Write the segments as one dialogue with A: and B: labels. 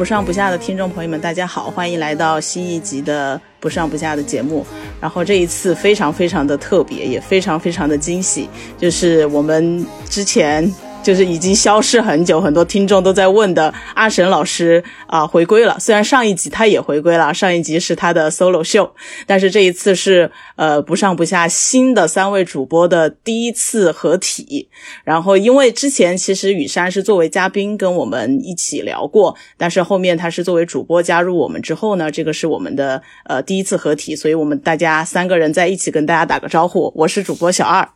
A: 不上不下的听众朋友们，大家好，欢迎来到新一集的不上不下的节目。然后这一次非常非常的特别，也非常非常的惊喜，就是我们之前就是已经消失很久，很多听众都在问的阿神老师啊、回归了。虽然上一集他也回归了，上一集是他的 solo 秀，但是这一次是呃不上不下新的三位主播的第一次合体。然后因为之前其实雨山是作为嘉宾跟我们一起聊过，但是后面他是作为主播加入我们之后呢，这个是我们的呃第一次合体，所以我们大家三个人在一起跟大家打个招呼。我是主播小二，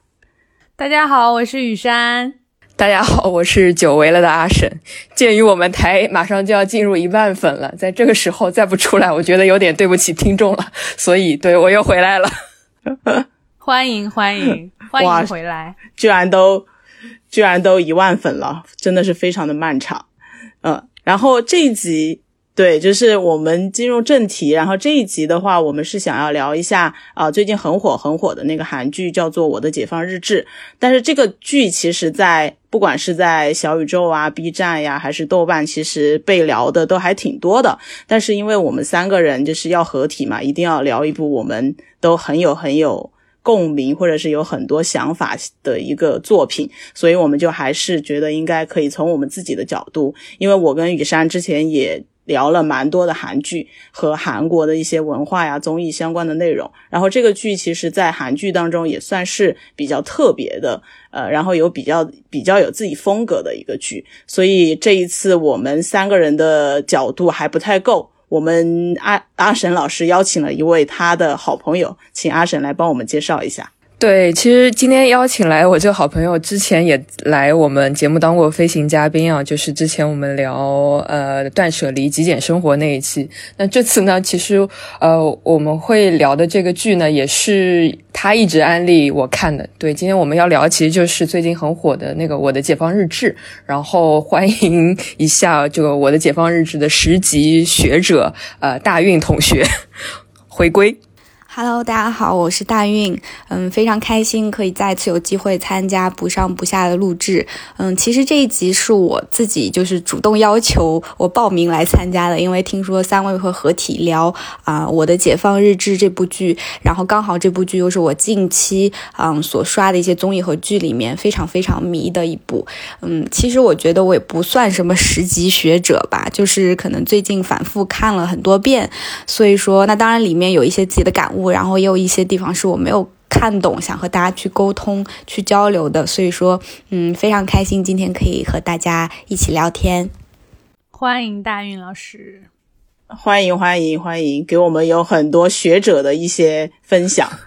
B: 大家好，我是雨山。
C: 大家好，我是久违了的阿神。鉴于我们台马上就要进入一万粉了，在这个时候再不出来，我觉得有点对不起听众了，所以对我又回来了。
B: 欢迎欢迎欢迎回来！
A: 居然都居然都一万粉了，真的是非常的漫长。嗯，然后这一集对，就是我们进入正题。然后这一集的话，我们是想要聊一下啊、最近很火很火的那个韩剧，叫做《我的解放日志》。但是这个剧其实在不管是在小宇宙啊、B 站呀，还是豆瓣，其实被聊的都还挺多的。但是因为我们三个人就是要合体嘛，一定要聊一部我们都很有很有共鸣，或者是有很多想法的一个作品，所以我们就还是觉得应该可以从我们自己的角度，因为我跟雨山之前也聊了蛮多的韩剧和韩国的一些文化呀、综艺相关的内容。然后这个剧其实，在韩剧当中也算是比较特别的，呃，然后有比较比较有自己风格的一个剧。所以这一次我们三个人的角度还不太够。我们阿阿神老师邀请了一位他的好朋友，请阿神来帮我们介绍一下。
C: 对，其实今天邀请来我这个好朋友，之前也来我们节目当过飞行嘉宾啊，就是之前我们聊呃断舍离极简生活那一期。那这次呢，其实呃我们会聊的这个剧呢，也是他一直安利我看的。对，今天我们要聊其实就是最近很火的那个《我的解放日志》，然后欢迎一下这个《我的解放日志》的十级学者呃大运同学回归。
D: Hello，大家好，我是大运，嗯，非常开心可以再次有机会参加不上不下的录制，嗯，其实这一集是我自己就是主动要求我报名来参加的，因为听说三位会合体聊啊、我的解放日志这部剧，然后刚好这部剧又是我近期嗯所刷的一些综艺和剧里面非常非常迷的一部，嗯，其实我觉得我也不算什么十级学者吧，就是可能最近反复看了很多遍，所以说，那当然里面有一些自己的感悟，然后也有一些地方是我没有看懂，想和大家去沟通、去交流的。所以说，嗯，非常开心今天可以和大家一起聊天。
B: 欢迎大运老师。
A: 欢迎欢迎欢迎，给我们有很多学者的一些分享。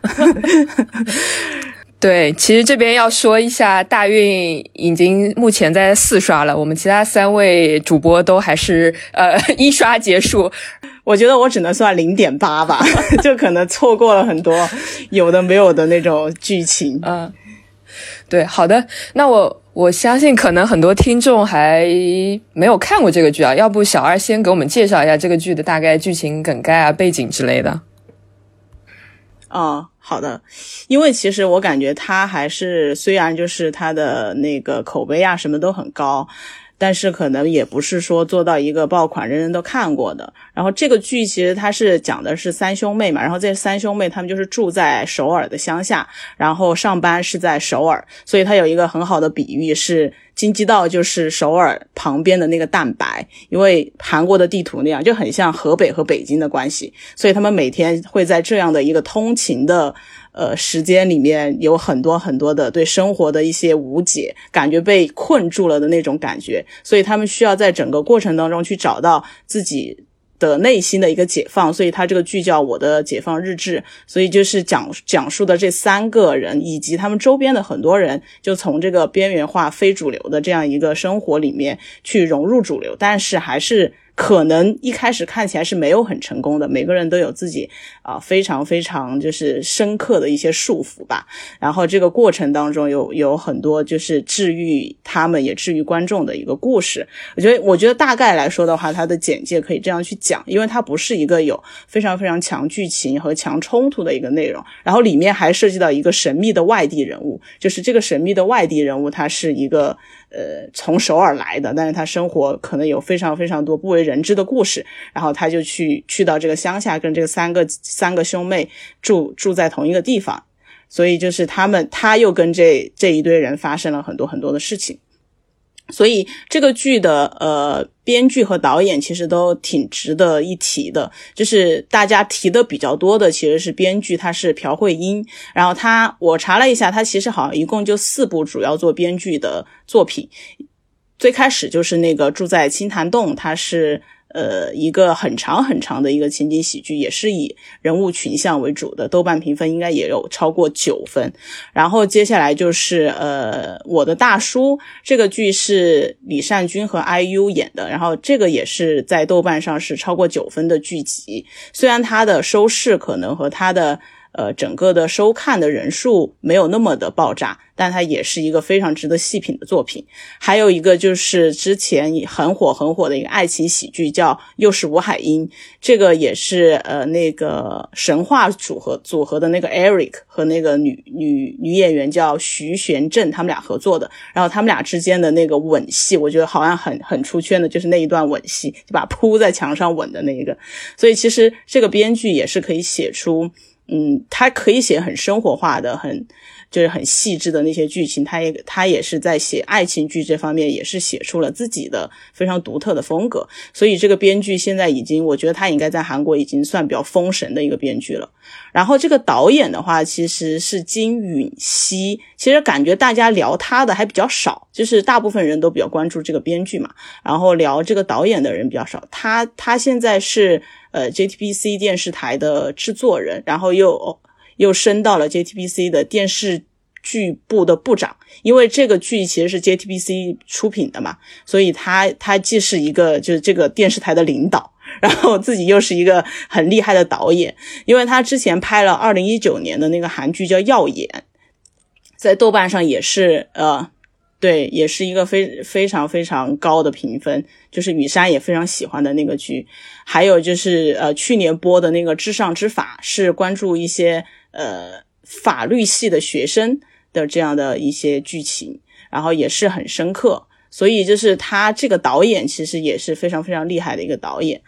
C: 对，其实这边要说一下，大运已经目前在四刷了，我们其他三位主播都还是呃 一刷结束。
A: 我觉得我只能算零点八吧，就可能错过了很多有的没有的那种剧情。
C: 嗯，对，好的，那我我相信可能很多听众还没有看过这个剧啊，要不小二先给我们介绍一下这个剧的大概剧情梗概啊、背景之类的。
A: 哦，好的，因为其实我感觉他还是虽然就是他的那个口碑啊什么都很高，但是可能也不是说做到一个爆款人人都看过的。然后这个剧其实它是讲的是三兄妹嘛，然后这三兄妹他们就是住在首尔的乡下，然后上班是在首尔，所以它有一个很好的比喻是京畿道就是首尔旁边的那个蛋白，因为韩国的地图那样就很像河北和北京的关系，所以他们每天会在这样的一个通勤的。呃，时间里面有很多很多的对生活的一些无解，感觉被困住了的那种感觉，所以他们需要在整个过程当中去找到自己的内心的一个解放，所以他这个剧叫《我的解放日志》，所以就是讲讲述的这三个人以及他们周边的很多人，就从这个边缘化、非主流的这样一个生活里面去融入主流，但是还是。可能一开始看起来是没有很成功的，每个人都有自己啊非常非常就是深刻的一些束缚吧。然后这个过程当中有有很多就是治愈他们也治愈观众的一个故事。我觉得我觉得大概来说的话，它的简介可以这样去讲，因为它不是一个有非常非常强剧情和强冲突的一个内容。然后里面还涉及到一个神秘的外地人物，就是这个神秘的外地人物，他是一个。呃，从首尔来的，但是他生活可能有非常非常多不为人知的故事，然后他就去去到这个乡下，跟这个三个三个兄妹住住在同一个地方，所以就是他们他又跟这这一堆人发生了很多很多的事情。所以这个剧的呃编剧和导演其实都挺值得一提的，就是大家提的比较多的其实是编剧，他是朴慧英，然后他我查了一下，他其实好像一共就四部主要做编剧的作品，最开始就是那个住在青潭洞，他是。呃，一个很长很长的一个情景喜剧，也是以人物群像为主的，豆瓣评分应该也有超过九分。然后接下来就是呃，我的大叔这个剧是李善均和 IU 演的，然后这个也是在豆瓣上是超过九分的剧集，虽然它的收视可能和它的。呃，整个的收看的人数没有那么的爆炸，但它也是一个非常值得细品的作品。还有一个就是之前很火很火的一个爱情喜剧，叫《又是吴海英》，这个也是呃那个神话组合组合的那个 Eric 和那个女女女演员叫徐玄振他们俩合作的。然后他们俩之间的那个吻戏，我觉得好像很很出圈的，就是那一段吻戏，就把扑在墙上吻的那一个。所以其实这个编剧也是可以写出。嗯，他可以写很生活化的，很就是很细致的那些剧情。他也他也是在写爱情剧这方面，也是写出了自己的非常独特的风格。所以这个编剧现在已经，我觉得他应该在韩国已经算比较封神的一个编剧了。然后这个导演的话，其实是金允熙。其实感觉大家聊他的还比较少，就是大部分人都比较关注这个编剧嘛，然后聊这个导演的人比较少。他他现在是。呃，JTBC 电视台的制作人，然后又又升到了 JTBC 的电视剧部的部长。因为这个剧其实是 JTBC 出品的嘛，所以他他既是一个就是这个电视台的领导，然后自己又是一个很厉害的导演。因为他之前拍了二零一九年的那个韩剧叫《耀眼》，在豆瓣上也是呃。对，也是一个非非常非常高的评分，就是雨山也非常喜欢的那个剧。还有就是呃，去年播的那个《至上之法》，是关注一些呃法律系的学生的这样的一些剧情，然后也是很深刻。所以就是他这个导演其实也是非常非常厉害的一个导演。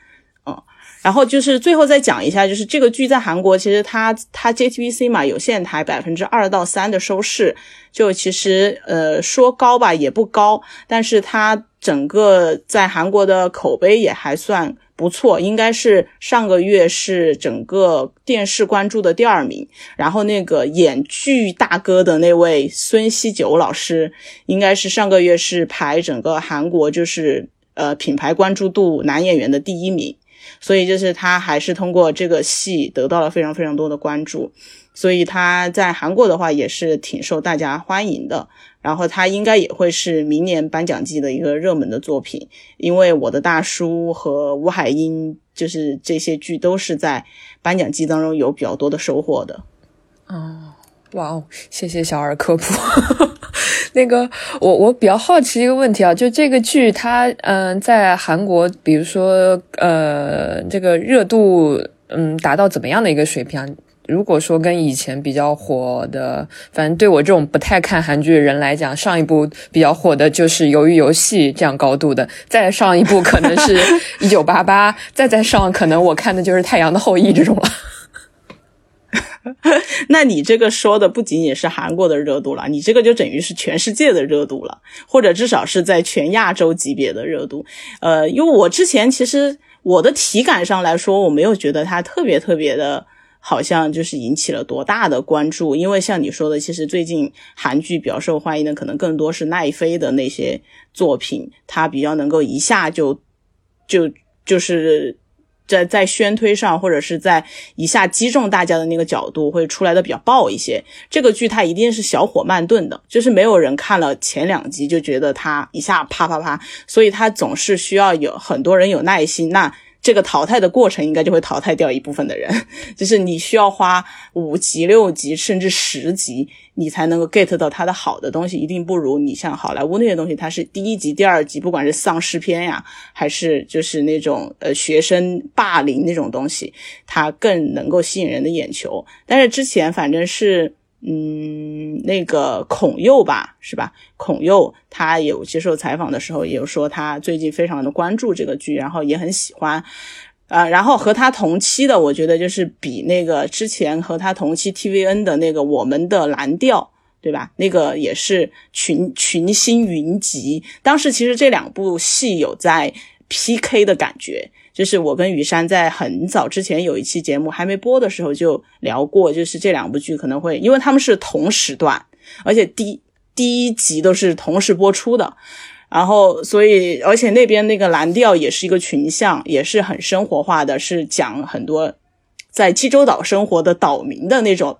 A: 然后就是最后再讲一下，就是这个剧在韩国，其实它它 JTBC 嘛有线台百分之二到三的收视，就其实呃说高吧也不高，但是它整个在韩国的口碑也还算不错，应该是上个月是整个电视关注的第二名。然后那个演剧大哥的那位孙锡九老师，应该是上个月是排整个韩国就是呃品牌关注度男演员的第一名。所以就是他还是通过这个戏得到了非常非常多的关注，所以他在韩国的话也是挺受大家欢迎的。然后他应该也会是明年颁奖季的一个热门的作品，因为我的大叔和吴海英就是这些剧都是在颁奖季当中有比较多的收获的。
C: 哦。哇哦，谢谢小二科普。那个，我我比较好奇一个问题啊，就这个剧它嗯，在韩国，比如说呃，这个热度嗯达到怎么样的一个水平？如果说跟以前比较火的，反正对我这种不太看韩剧的人来讲，上一部比较火的就是《鱿鱼游戏》这样高度的，再上一部可能是《一九八八》，再再上可能我看的就是《太阳的后裔》这种了。
A: 那你这个说的不仅仅是韩国的热度了，你这个就等于是全世界的热度了，或者至少是在全亚洲级别的热度。呃，因为我之前其实我的体感上来说，我没有觉得它特别特别的，好像就是引起了多大的关注。因为像你说的，其实最近韩剧比较受欢迎的，可能更多是奈飞的那些作品，它比较能够一下就就就是。在在宣推上或者是在一下击中大家的那个角度会出来的比较爆一些。这个剧它一定是小火慢炖的，就是没有人看了前两集就觉得它一下啪啪啪，所以它总是需要有很多人有耐心。那这个淘汰的过程应该就会淘汰掉一部分的人，就是你需要花五集、六集甚至十集，你才能够 get 到它的好的东西，一定不如你像好莱坞那些东西，它是第一集、第二集，不管是丧尸片呀，还是就是那种呃学生霸凌那种东西，它更能够吸引人的眼球。但是之前反正是。嗯，那个孔佑吧，是吧？孔佑他有接受采访的时候，也有说他最近非常的关注这个剧，然后也很喜欢。呃，然后和他同期的，我觉得就是比那个之前和他同期 TVN 的那个《我们的蓝调》，对吧？那个也是群群星云集。当时其实这两部戏有在 PK 的感觉。就是我跟雨山在很早之前有一期节目还没播的时候就聊过，就是这两部剧可能会，因为他们是同时段，而且第第一集都是同时播出的，然后所以而且那边那个蓝调也是一个群像，也是很生活化的，是讲很多在济州岛生活的岛民的那种。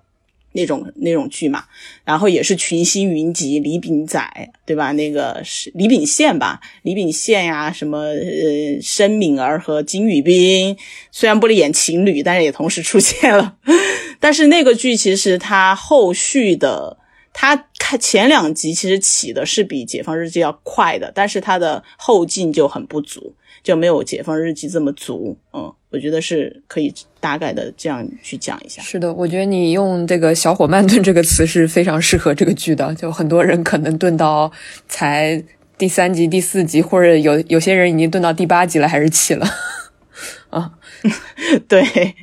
A: 那种那种剧嘛，然后也是群星云集，李秉宰对吧？那个是李秉宪吧？李秉宪呀，什么呃，申敏儿和金宇彬，虽然不是演情侣，但是也同时出现了。但是那个剧其实它后续的，它看前两集其实起的是比《解放日记》要快的，但是它的后劲就很不足，就没有《解放日记》这么足，嗯。我觉得是可以大概的这样去讲一下。
C: 是的，我觉得你用这个“小火慢炖”这个词是非常适合这个剧的。就很多人可能炖到才第三集、第四集，或者有有些人已经炖到第八集了，还是起了。啊，
A: 对。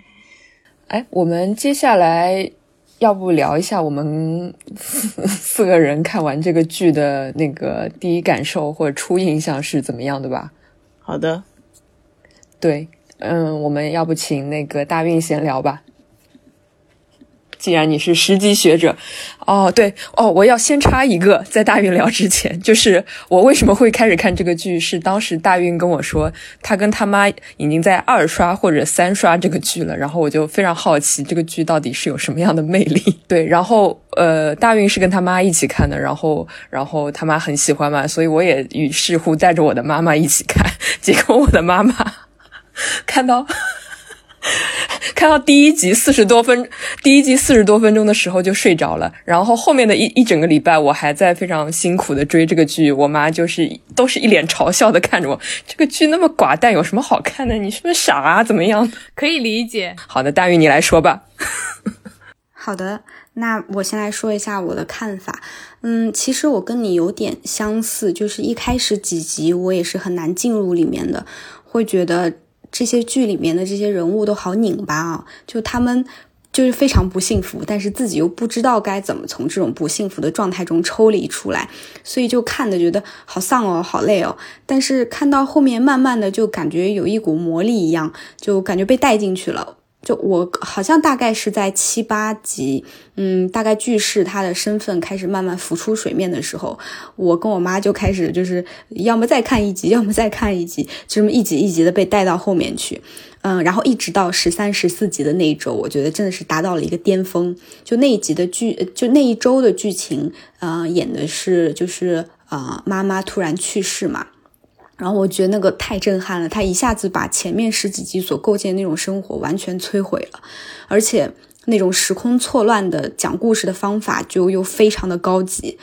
C: 哎，我们接下来要不聊一下我们四个人看完这个剧的那个第一感受或者初印象是怎么样的吧？
A: 好的，
C: 对。嗯，我们要不请那个大运先聊吧。既然你是十级学者，哦，对，哦，我要先插一个，在大运聊之前，就是我为什么会开始看这个剧，是当时大运跟我说，他跟他妈已经在二刷或者三刷这个剧了，然后我就非常好奇这个剧到底是有什么样的魅力。对，然后呃，大运是跟他妈一起看的，然后然后他妈很喜欢嘛，所以我也于是乎带着我的妈妈一起看，结果我的妈妈。看到 看到第一集四十多分，第一集四十多分钟的时候就睡着了。然后后面的一一整个礼拜，我还在非常辛苦的追这个剧。我妈就是都是一脸嘲笑的看着我，这个剧那么寡淡，有什么好看的？你是不是傻啊？怎么样？
B: 可以理解。
C: 好的，大玉你来说吧。
D: 好的，那我先来说一下我的看法。嗯，其实我跟你有点相似，就是一开始几集我也是很难进入里面的。会觉得这些剧里面的这些人物都好拧巴啊，就他们就是非常不幸福，但是自己又不知道该怎么从这种不幸福的状态中抽离出来，所以就看的觉得好丧哦，好累哦。但是看到后面，慢慢的就感觉有一股魔力一样，就感觉被带进去了。就我好像大概是在七八集，嗯，大概剧是他的身份开始慢慢浮出水面的时候，我跟我妈就开始就是要么再看一集，要么再看一集，就这么一集一集的被带到后面去，嗯，然后一直到十三、十四集的那一周，我觉得真的是达到了一个巅峰。就那一集的剧，就那一周的剧情，呃，演的是就是呃妈妈突然去世嘛。然后我觉得那个太震撼了，他一下子把前面十几集所构建那种生活完全摧毁了，而且那种时空错乱的讲故事的方法就又非常的高级。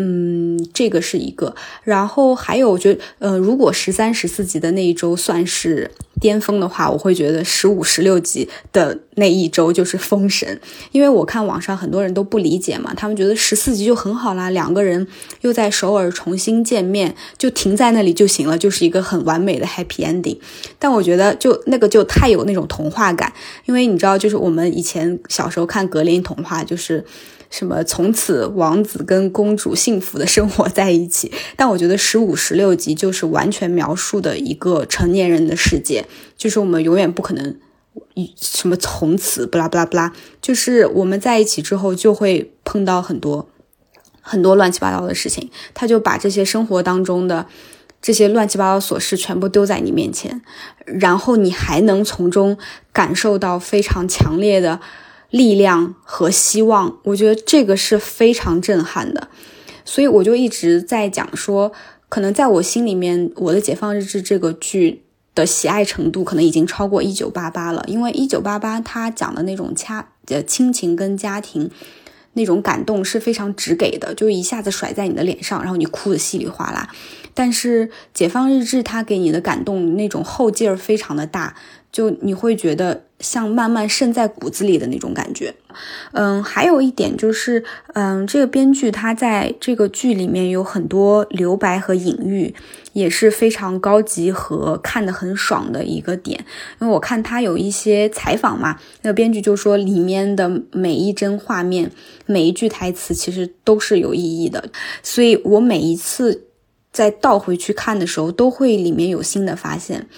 D: 嗯，这个是一个，然后还有，我觉得，呃，如果十三、十四集的那一周算是巅峰的话，我会觉得十五、十六集的那一周就是封神，因为我看网上很多人都不理解嘛，他们觉得十四集就很好啦，两个人又在首尔重新见面，就停在那里就行了，就是一个很完美的 happy ending。但我觉得就那个就太有那种童话感，因为你知道，就是我们以前小时候看格林童话，就是。什么从此王子跟公主幸福的生活在一起？但我觉得十五、十六集就是完全描述的一个成年人的世界，就是我们永远不可能什么从此不拉不拉不拉，就是我们在一起之后就会碰到很多很多乱七八糟的事情。他就把这些生活当中的这些乱七八糟琐事全部丢在你面前，然后你还能从中感受到非常强烈的力量和希望，我觉得这个是非常震撼的。所以我就一直在讲说，可能在我心里面，我的《解放日志》这个剧的喜爱程度可能已经超过《一九八八》了，因为《一九八八》它讲的那种家呃亲情跟家庭。那种感动是非常直给的，就一下子甩在你的脸上，然后你哭的稀里哗啦。但是《解放日志》它给你的感动那种后劲儿非常的大，就你会觉得像慢慢渗在骨子里的那种感觉。嗯，还有一点就是，嗯，这个编剧他在这个剧里面有很多留白和隐喻，也是非常高级和看得很爽的一个点。因为我看他有一些采访嘛，那个编剧就说里面的每一帧画面、每一句台词其实都是有意义的，所以我每一次。再倒回去看的时候，都会里面有新的发现。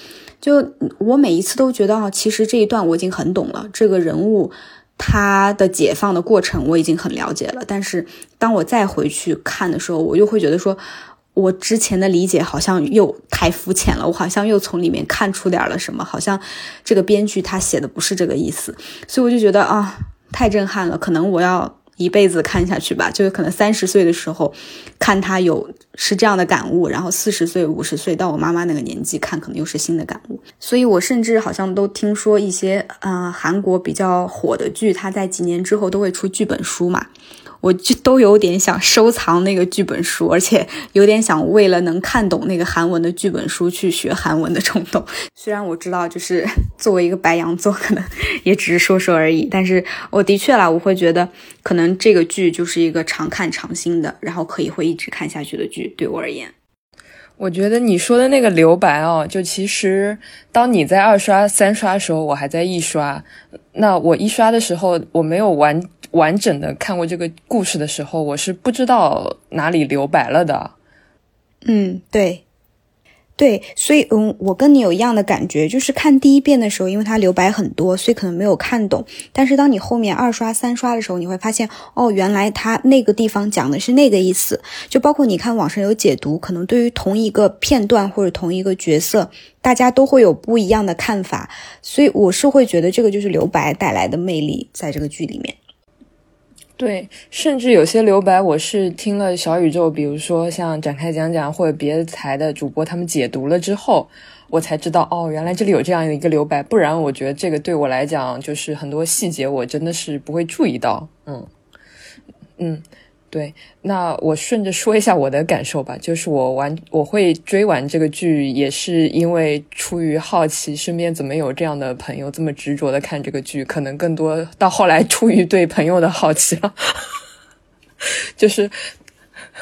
D: 就我每一次都觉得，其实这一段我已经很懂了，这个人物他的解放的过程我已经很了解了。但是当我再回去看的时候，我又会觉得说，我之前的理解好像又太肤浅了，我好像又从里面看出点了什么，好像这个编剧他写的不是这个意思。所以我就觉得啊，太震撼了，可能我要。一辈子看下去吧，就是可能三十岁的时候看他有是这样的感悟，然后四十岁、五十岁到我妈妈那个年纪看，可能又是新的感悟。所以我甚至好像都听说一些呃韩国比较火的剧，它在几年之后都会出剧本书嘛。我就都有点想收藏那个剧本书，而且有点想为了能看懂那个韩文的剧本书去学韩文的冲动。虽然我知道，就是作为一个白羊座，可能也只是说说而已，但是我的确啦，我会觉得可能这个剧就是一个常看常新的，然后可以会一直看下去的剧。对我而言，
C: 我觉得你说的那个留白哦，就其实当你在二刷、三刷的时候，我还在一刷。那我一刷的时候，我没有完。完整的看过这个故事的时候，我是不知道哪里留白了的。
D: 嗯，对，对，所以嗯，我跟你有一样的感觉，就是看第一遍的时候，因为它留白很多，所以可能没有看懂。但是当你后面二刷、三刷的时候，你会发现，哦，原来他那个地方讲的是那个意思。就包括你看网上有解读，可能对于同一个片段或者同一个角色，大家都会有不一样的看法。所以我是会觉得这个就是留白带来的魅力，在这个剧里面。
C: 对，甚至有些留白，我是听了小宇宙，比如说像展开讲讲或者别的台的主播他们解读了之后，我才知道哦，原来这里有这样的一个留白，不然我觉得这个对我来讲就是很多细节我真的是不会注意到，嗯嗯。对，那我顺着说一下我的感受吧。就是我玩我会追完这个剧，也是因为出于好奇，身边怎么有这样的朋友这么执着的看这个剧？可能更多到后来出于对朋友的好奇了，就是。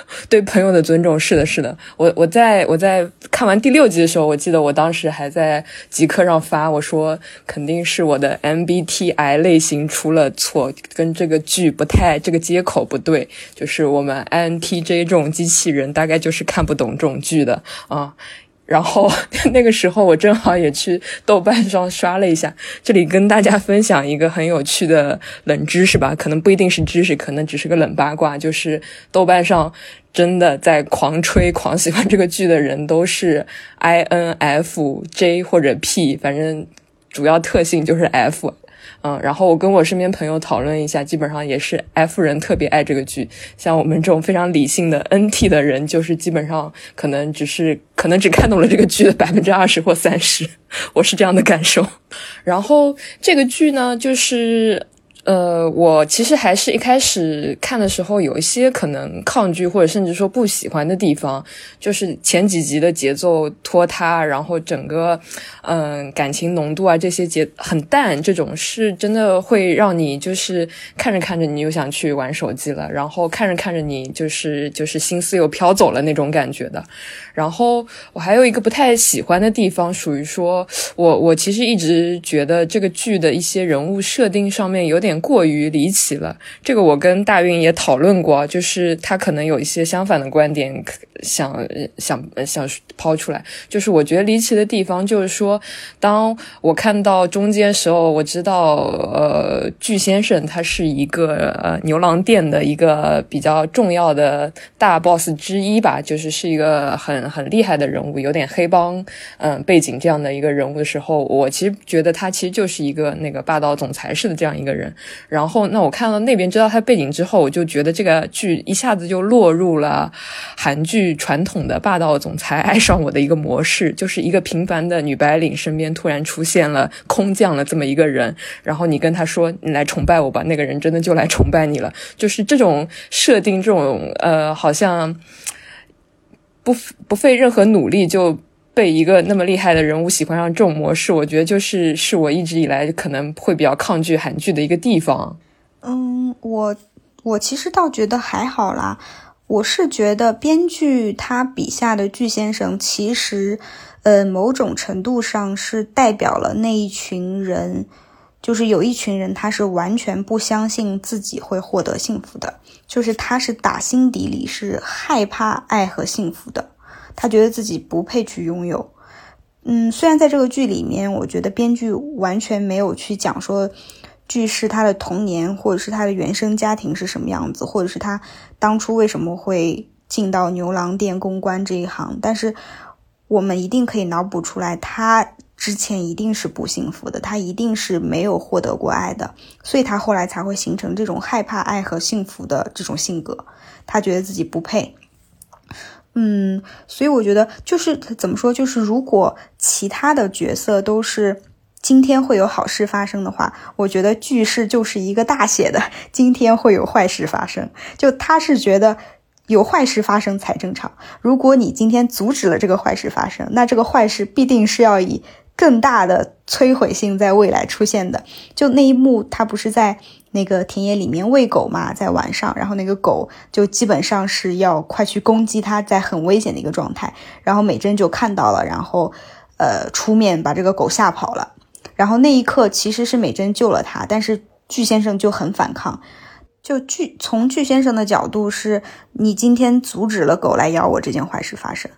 C: 对朋友的尊重，是的，是的。我我在我在看完第六集的时候，我记得我当时还在极客上发，我说肯定是我的 MBTI 类型出了错，跟这个剧不太，这个接口不对，就是我们 INTJ 这种机器人大概就是看不懂这种剧的啊。然后 那个时候我正好也去豆瓣上刷了一下，这里跟大家分享一个很有趣的冷知识吧，可能不一定是知识，可能只是个冷八卦，就是豆瓣上真的在狂吹、狂喜欢这个剧的人都是 INFJ 或者 P，反正主要特性就是 F。嗯，然后我跟我身边朋友讨论一下，基本上也是 F 人特别爱这个剧，像我们这种非常理性的 NT 的人，就是基本上可能只是可能只看懂了这个剧的百分之二十或三十，我是这样的感受。然后这个剧呢，就是。呃，我其实还是一开始看的时候有一些可能抗拒或者甚至说不喜欢的地方，就是前几集的节奏拖沓，然后整个嗯感情浓度啊这些节很淡，这种是真的会让你就是看着看着你又想去玩手机了，然后看着看着你就是就是心思又飘走了那种感觉的。然后我还有一个不太喜欢的地方，属于说我我其实一直觉得这个剧的一些人物设定上面有点。过于离奇了。这个我跟大运也讨论过，就是他可能有一些相反的观点，想想想抛出来。就是我觉得离奇的地方，就是说，当我看到中间时候，我知道，呃，巨先生他是一个呃牛郎店的一个比较重要的大 boss 之一吧，就是是一个很很厉害的人物，有点黑帮嗯背景这样的一个人物的时候，我其实觉得他其实就是一个那个霸道总裁式的这样一个人。然后，那我看到那边知道他背景之后，我就觉得这个剧一下子就落入了韩剧传统的霸道总裁爱上我的一个模式，就是一个平凡的女白领身边突然出现了空降了这么一个人，然后你跟他说你来崇拜我吧，那个人真的就来崇拜你了，就是这种设定，这种呃，好像不不费任何努力就。被一个那么厉害的人物喜欢上这种模式，我觉得就是是我一直以来可能会比较抗拒韩剧的一个地方。
D: 嗯，我我其实倒觉得还好啦。我是觉得编剧他笔下的巨先生，其实呃某种程度上是代表了那一群人，就是有一群人他是完全不相信自己会获得幸福的，就是他是打心底里是害怕爱和幸福的。他觉得自己不配去拥有，嗯，虽然在这个剧里面，我觉得编剧完全没有去讲说剧是他的童年或者是他的原生家庭是什么样子，或者是他当初为什么会进到牛郎店公关这一行，但是我们一定可以脑补出来，他之前一定是不幸福的，他一定是没有获得过爱的，所以他后来才会形成这种害怕爱和幸福的这种性格，他觉得自己不配。嗯，所以我觉得就是怎么说，就是如果其他的角色都是今天会有好事发生的话，我觉得句式就是一个大写的今天会有坏事发生。就他是觉得有坏事发生才正常。如果你今天阻止了这个坏事发生，那这个坏事必定是要以更大的摧毁性在未来出现的。就那一幕，他不是在。那个田野里面喂狗嘛，在晚上，然后那个狗就基本上是要快去攻击它，在很危险的一个状态，然后美珍就看到了，然后呃出面把这个狗吓跑了，然后那一刻其实是美珍救了他，但是巨先生就很反抗，就巨从巨先生的角度是，你今天阻止了狗来咬我这件坏事发生。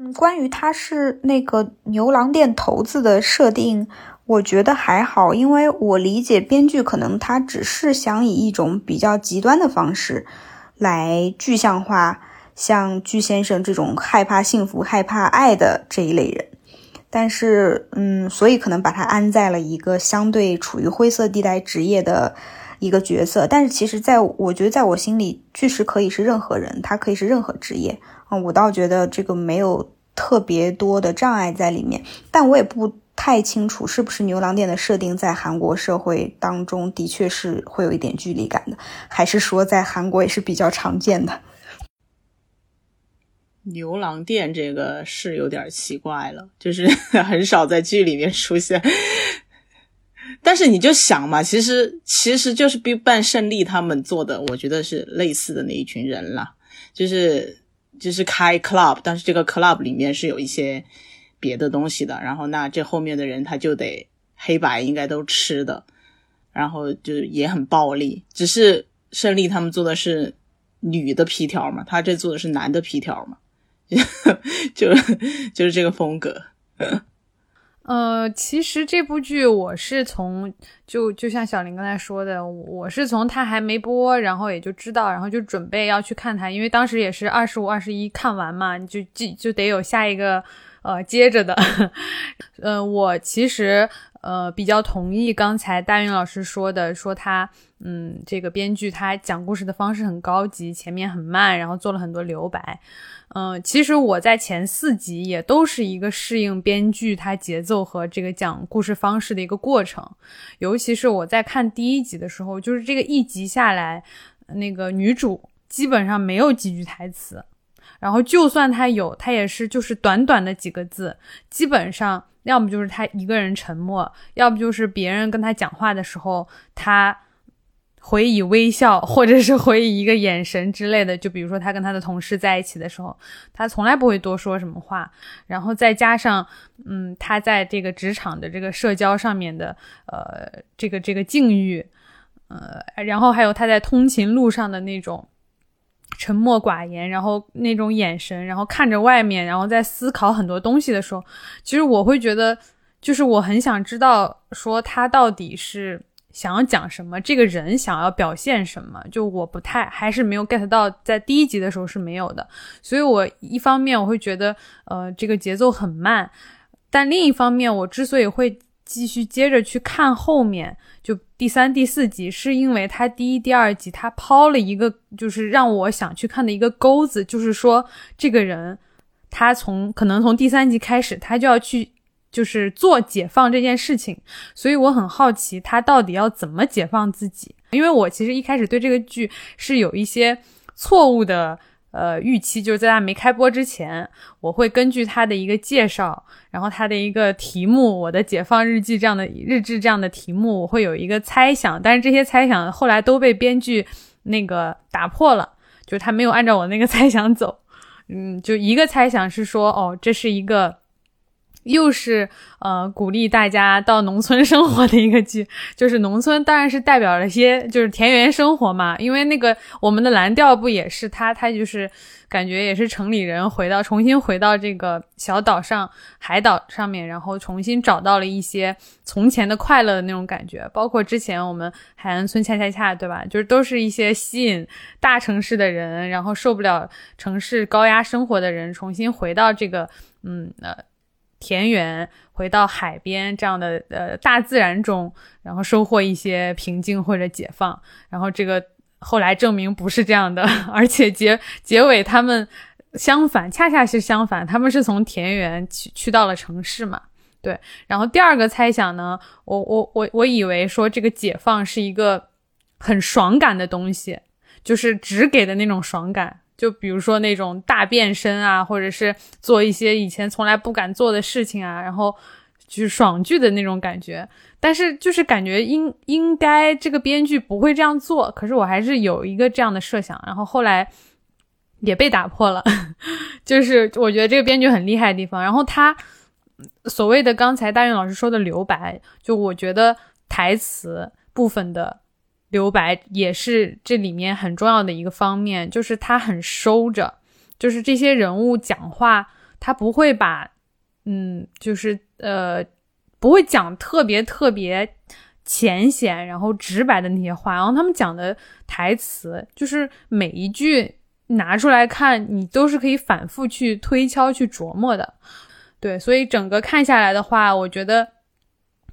D: 嗯，关于他是那个牛郎店头子的设定。我觉得还好，因为我理解编剧可能他只是想以一种比较极端的方式来具象化像巨先生这种害怕幸福、害怕爱的这一类人，但是，嗯，所以可能把他安在了一个相对处于灰色地带职业的一个角色。但是，其实在我觉得，在我心里，巨石可以是任何人，他可以是任何职业啊。我倒觉得这个没有特别多的障碍在里面，但我也不。太清楚是不是牛郎店的设定在韩国社会当中的确是会有一点距离感的，还是说在韩国也是比较常见的？
A: 牛郎店这个是有点奇怪了，就是 很少在剧里面出现。但是你就想嘛，其实其实就是 BigBang 胜利他们做的，我觉得是类似的那一群人了，就是就是开 club，但是这个 club 里面是有一些。别的东西的，然后那这后面的人他就得黑白应该都吃的，然后就也很暴力。只是胜利他们做的是女的皮条嘛，他这做的是男的皮条嘛，就就就是这个风格。
B: 呃，其实这部剧我是从就就像小林刚才说的，我是从他还没播，然后也就知道，然后就准备要去看他，因为当时也是二十五、二十一看完嘛，就就就得有下一个。呃，接着的，呃，我其实呃比较同意刚才大运老师说的，说他嗯这个编剧他讲故事的方式很高级，前面很慢，然后做了很多留白。嗯，其实我在前四集也都是一个适应编剧他节奏和这个讲故事方式的一个过程。尤其是我在看第一集的时候，就是这个一集下来，那个女主基本上没有几句台词。然后，就算他有，他也是就是短短的几个字，基本上要么就是他一个人沉默，要不就是别人跟他讲话的时候，他回以微笑，或者是回以一个眼神之类的。就比如说他跟他的同事在一起的时候，他从来不会多说什么话。然后再加上，嗯，他在这个职场的这个社交上面的，呃，这个这个境遇。呃，然后还有他在通勤路上的那种沉默寡言，然后那种眼神，然后看着外面，然后在思考很多东西的时候，其实我会觉得，就是我很想知道，说他到底是想要讲什么，这个人想要表现什么，就我不太还是没有 get 到，在第一集的时候是没有的，所以我一方面我会觉得，呃，这个节奏很慢，但另一方面，我之所以会继续接着去看后面，就第三、第四集，是因为他第一、第二集他抛了一个，就是让我想去看的一个钩子，就是说这个人他从可能从第三集开始，他就要去就是做解放这件事情，所以我很好奇他到底要怎么解放自己，因为我其实一开始对这个剧是有一些错误的。呃，预期就是在他没开播之前，我会根据他的一个介绍，然后他的一个题目，我的解放日记这样的日志这样的题目，我会有一个猜想，但是这些猜想后来都被编剧那个打破了，就是他没有按照我那个猜想走，嗯，就一个猜想是说，哦，这是一个。又是呃鼓励大家到农村生活的一个剧，就是农村当然是代表了些就是田园生活嘛，因为那个我们的蓝调不也是他，他就是感觉也是城里人回到重新回到这个小岛上海岛上面，然后重新找到了一些从前的快乐的那种感觉，包括之前我们海岸村恰恰恰对吧，就是都是一些吸引大城市的人，然后受不了城市高压生活的人，重新回到这个嗯呃。田园回到海边这样的呃大自然中，然后收获一些平静或者解放。然后这个后来证明不是这样的，而且结结尾他们相反，恰恰是相反，他们是从田园去去到了城市嘛。对。然后第二个猜想呢，我我我我以为说这个解放是一个很爽感的东西，就是只给的那种爽感。就比如说那种大变身啊，或者是做一些以前从来不敢做的事情啊，然后就是爽剧的那种感觉。但是就是感觉应应该这个编剧不会这样做，可是我还是有一个这样的设想，然后后来也被打破了。就是我觉得这个编剧很厉害的地方。然后他所谓的刚才大运老师说的留白，就我觉得台词部分的。留白也是这里面很重要的一个方面，就是他很收着，就是这些人物讲话，他不会把，嗯，就是呃，不会讲特别特别浅显，然后直白的那些话，然后他们讲的台词，就是每一句拿出来看，你都是可以反复去推敲、去琢磨的。对，所以整个看下来的话，我觉得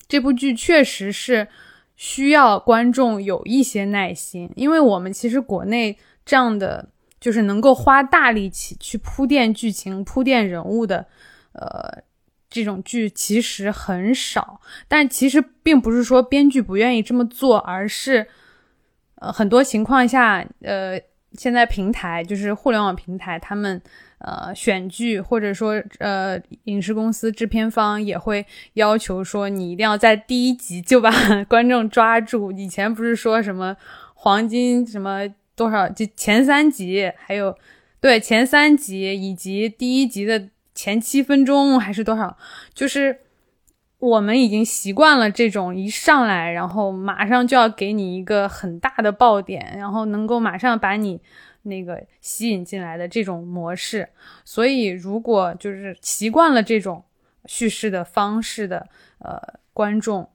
B: 这部剧确实是。需要观众有一些耐心，因为我们其实国内这样的就是能够花大力气去铺垫剧情、铺垫人物的，呃，这种剧其实很少。但其实并不是说编剧不愿意这么做，而是，呃，很多情况下，呃，现在平台就是互联网平台，他们。呃，选剧或者说呃，影视公司制片方也会要求说，你一定要在第一集就把 观众抓住。以前不是说什么黄金什么多少，就前三集，还有对前三集以及第一集的前七分钟还是多少，就是我们已经习惯了这种一上来，然后马上就要给你一个很大的爆点，然后能够马上把你。那个吸引进来的这种模式，所以如果就是习惯了这种叙事的方式的呃观众，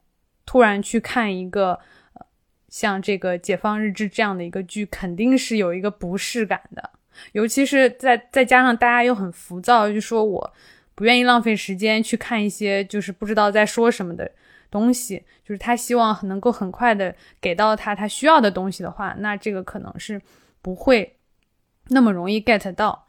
B: 突然去看一个呃像这个《解放日志》这样的一个剧，肯定是有一个不适感的。尤其是在再加上大家又很浮躁，就说我不愿意浪费时间去看一些就是不知道在说什么的东西，就是他希望能够很快的给到他他需要的东西的话，那这个可能是不会。那么容易 get 到，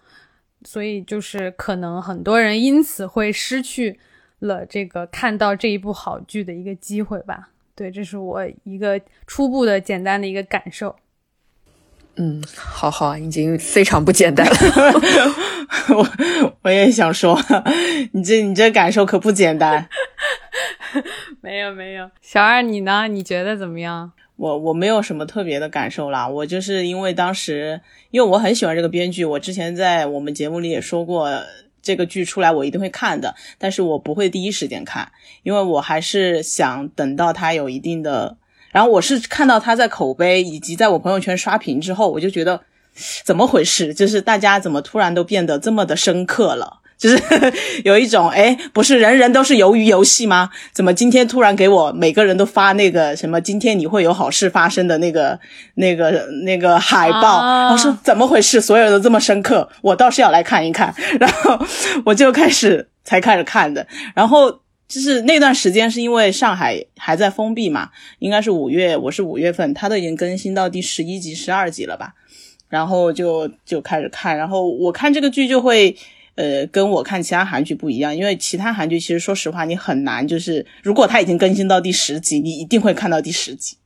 B: 所以就是可能很多人因此会失去了这个看到这一部好剧的一个机会吧。对，这是我一个初步的简单的一个感受。
C: 嗯，好好，已经非常不简单了。
A: 我我也想说，你这你这感受可不简单。
B: 没有没有，小二你呢？你觉得怎么样？
A: 我我没有什么特别的感受啦，我就是因为当时，因为我很喜欢这个编剧，我之前在我们节目里也说过，这个剧出来我一定会看的，但是我不会第一时间看，因为我还是想等到它有一定的然后我是看到他在口碑以及在我朋友圈刷屏之后，我就觉得 怎么回事？就是大家怎么突然都变得这么的深刻了？就是有一种哎，不是人人都是鱿鱼游戏吗？怎么今天突然给我每个人都发那个什么今天你会有好事发生的那个那个那个海报？
B: 啊
A: 我说怎么回事？所有人都这么深刻，我倒是要来看一看。然后我就开始才开始看的，然后。就是那段时间是因为上海还在封闭嘛，应该是五月，我是五月份，他都已经更新到第十一集、十二集了吧，然后就就开始看，然后我看这个剧就会，呃，跟我看其他韩剧不一样，因为其他韩剧其实说实话你很难，就是如果它已经更新到第十集，你一定会看到第十集。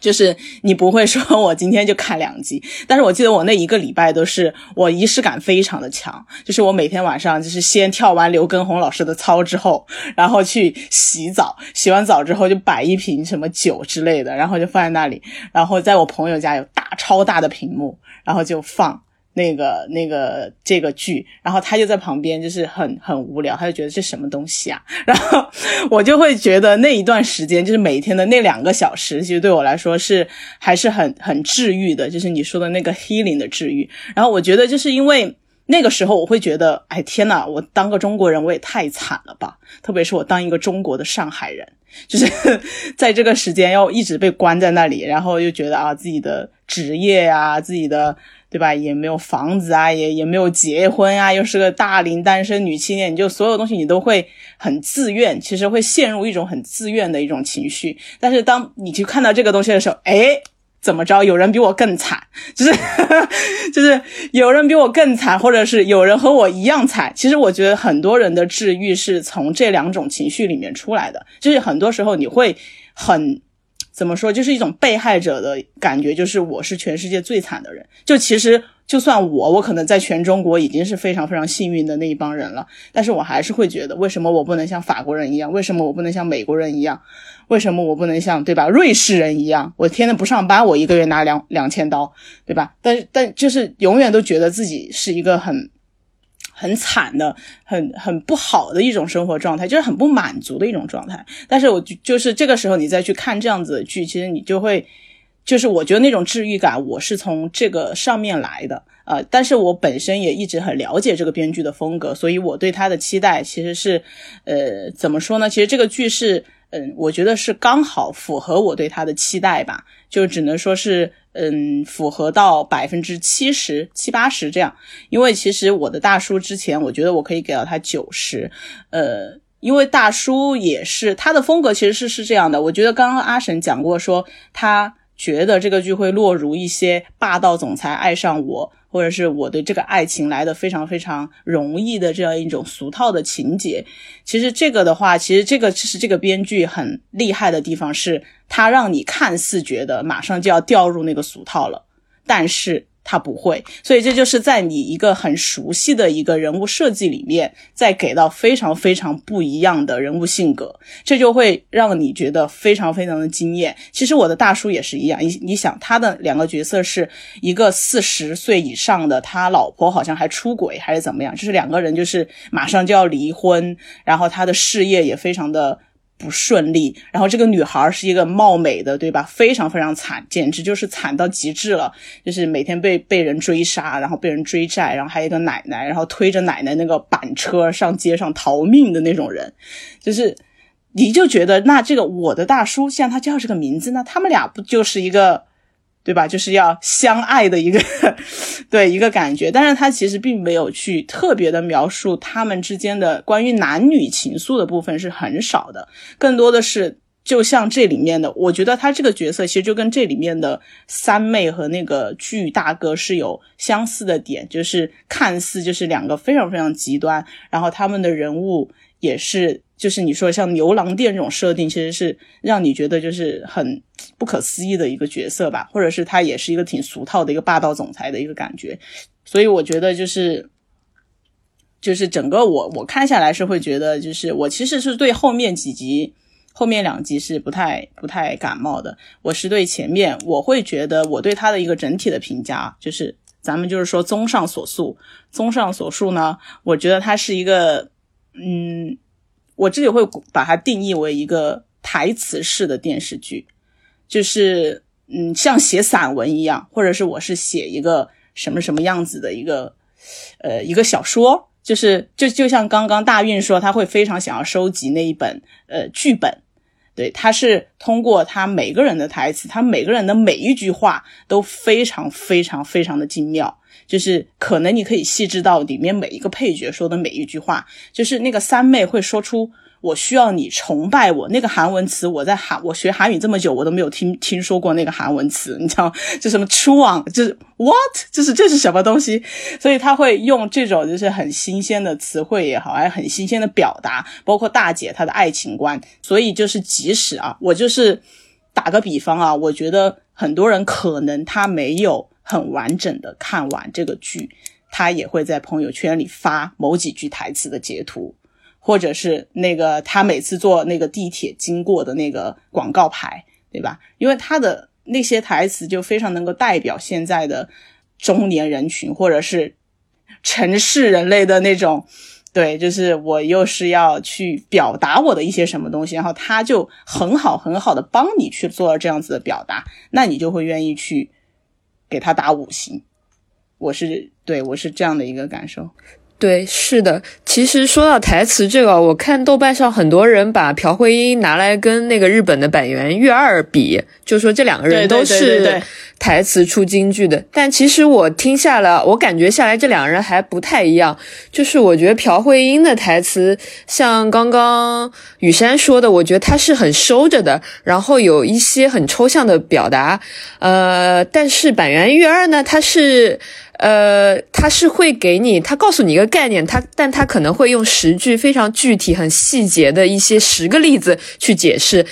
A: 就是你不会说我今天就看两集，但是我记得我那一个礼拜都是我仪式感非常的强，就是我每天晚上就是先跳完刘畊宏老师的操之后，然后去洗澡，洗完澡之后就摆一瓶什么酒之类的，然后就放在那里，然后在我朋友家有大超大的屏幕，然后就放。那个那个这个剧，然后他就在旁边，就是很很无聊，他就觉得这什么东西啊？然后我就会觉得那一段时间，就是每天的那两个小时，其实对我来说是还是很很治愈的，就是你说的那个 healing 的治愈。然后我觉得就是因为那个时候，我会觉得，哎天呐，我当个中国人我也太惨了吧！特别是我当一个中国的上海人，就是 在这个时间要一直被关在那里，然后又觉得啊自己的职业啊，自己的。对吧？也没有房子啊，也也没有结婚啊，又是个大龄单身女青年，你就所有东西你都会很自愿，其实会陷入一种很自愿的一种情绪。但是当你去看到这个东西的时候，哎，怎么着？有人比我更惨，就是 就是有人比我更惨，或者是有人和我一样惨。其实我觉得很多人的治愈是从这两种情绪里面出来的，就是很多时候你会很。怎么说，就是一种被害者的感觉，就是我是全世界最惨的人。就其实就算我，我可能在全中国已经是非常非常幸运的那一帮人了，但是我还是会觉得，为什么我不能像法国人一样？为什么我不能像美国人一样？为什么我不能像对吧瑞士人一样？我天天不上班，我一个月拿两两千刀，对吧？但但就是永远都觉得自己是一个很。很惨的，很很不好的一种生活状态，就是很不满足的一种状态。但是我就就是这个时候，你再去看这样子的剧，其实你就会，就是我觉得那种治愈感，我是从这个上面来的。呃，但是我本身也一直很了解这个编剧的风格，所以我对他的期待其实是，呃，怎么说呢？其实这个剧是，嗯，我觉得是刚好符合我对他的期待吧，就只能说是。嗯，符合到百分之七十七八十这样，因为其实我的大叔之前，我觉得我可以给到他九十，呃，因为大叔也是他的风格其实是是这样的，我觉得刚刚阿神讲过说，他觉得这个剧会落入一些霸道总裁爱上我。或者是我对这个爱情来的非常非常容易的这样一种俗套的情节，其实这个的话，其实这个其实这个编剧很厉害的地方，是他让你看似觉得马上就要掉入那个俗套了，但是。他不会，所以这就是在你一个很熟悉的一个人物设计里面，再给到非常非常不一样的人物性格，这就会让你觉得非常非常的惊艳。其实我的大叔也是一样，你你想他的两个角色是一个四十岁以上的，他老婆好像还出轨还是怎么样，就是两个人就是马上就要离婚，然后他的事业也非常的。不顺利，然后这个女孩是一个貌美的，对吧？非常非常惨，简直就是惨到极致了，就是每天被被人追杀，然后被人追债，然后还有一个奶奶，然后推着奶奶那个板车上街上逃命的那种人，就是你就觉得那这个我的大叔，既然他叫这个名字，那他们俩不就是一个？对吧？就是要相爱的一个，对一个感觉，但是他其实并没有去特别的描述他们之间的关于男女情愫的部分是很少的，更多的是就像这里面的，我觉得他这个角色其实就跟这里面的三妹和那个巨大哥是有相似的点，就是看似就是两个非常非常极端，然后他们的人物也是。就是你说像牛郎店这种设定，其实是让你觉得就是很不可思议的一个角色吧，或者是他也是一个挺俗套的一个霸道总裁的一个感觉，所以我觉得就是就是整个我我看下来是会觉得，就是我其实是对后面几集后面两集是不太不太感冒的，我是对前面我会觉得我对他的一个整体的评价就是咱们就是说综上所述，综上所述呢，我觉得他是一个嗯。我这里会把它定义为一个台词式的电视剧，就是嗯，像写散文一样，或者是我是写一个什么什么样子的一个呃一个小说，就是就就像刚刚大运说，他会非常想要收集那一本呃剧本。对，他是通过他每个人的台词，他每个人的每一句话都非常非常非常的精妙，就是可能你可以细致到里面每一个配角说的每一句话，就是那个三妹会说出。我需要你崇拜我那个韩文词，我在韩我学韩语这么久，我都没有听听说过那个韩文词，你知道就什么 true on，就是 what，就是这是什么东西？所以他会用这种就是很新鲜的词汇也好，还很新鲜的表达，包括大姐她的爱情观。所以就是即使啊，我就是打个比方啊，我觉得很多人可能他没有很完整的看完这个剧，他也会在朋友圈里发某几句台词的截图。或者是那个他每次坐那个地铁经过的那个广告牌，对吧？因为他的那些台词就非常能够代表现在的中年人群，或者是城市人类的那种，对，就是我又是要去表达我的一些什么东西，然后他就很好很好的帮你去做这样子的表达，那你就会愿意去给他打五星。我是对我是这样的一个感受。
C: 对，是的。其实说到台词这个，我看豆瓣上很多人把朴慧英拿来跟那个日本的板垣悦二比，就说这两个人都是台词出京剧的。但其实我听下来，我感觉下来这两个人还不太一样。就是我觉得朴慧英的台词，像刚刚雨山说的，我觉得他是很收着的，然后有一些很抽象的表达。呃，但是板垣悦二呢，他是。呃，他是会给你，他告诉你一个概念，他，但他可能会用十句非常具体、很细节的一些十个例子去解释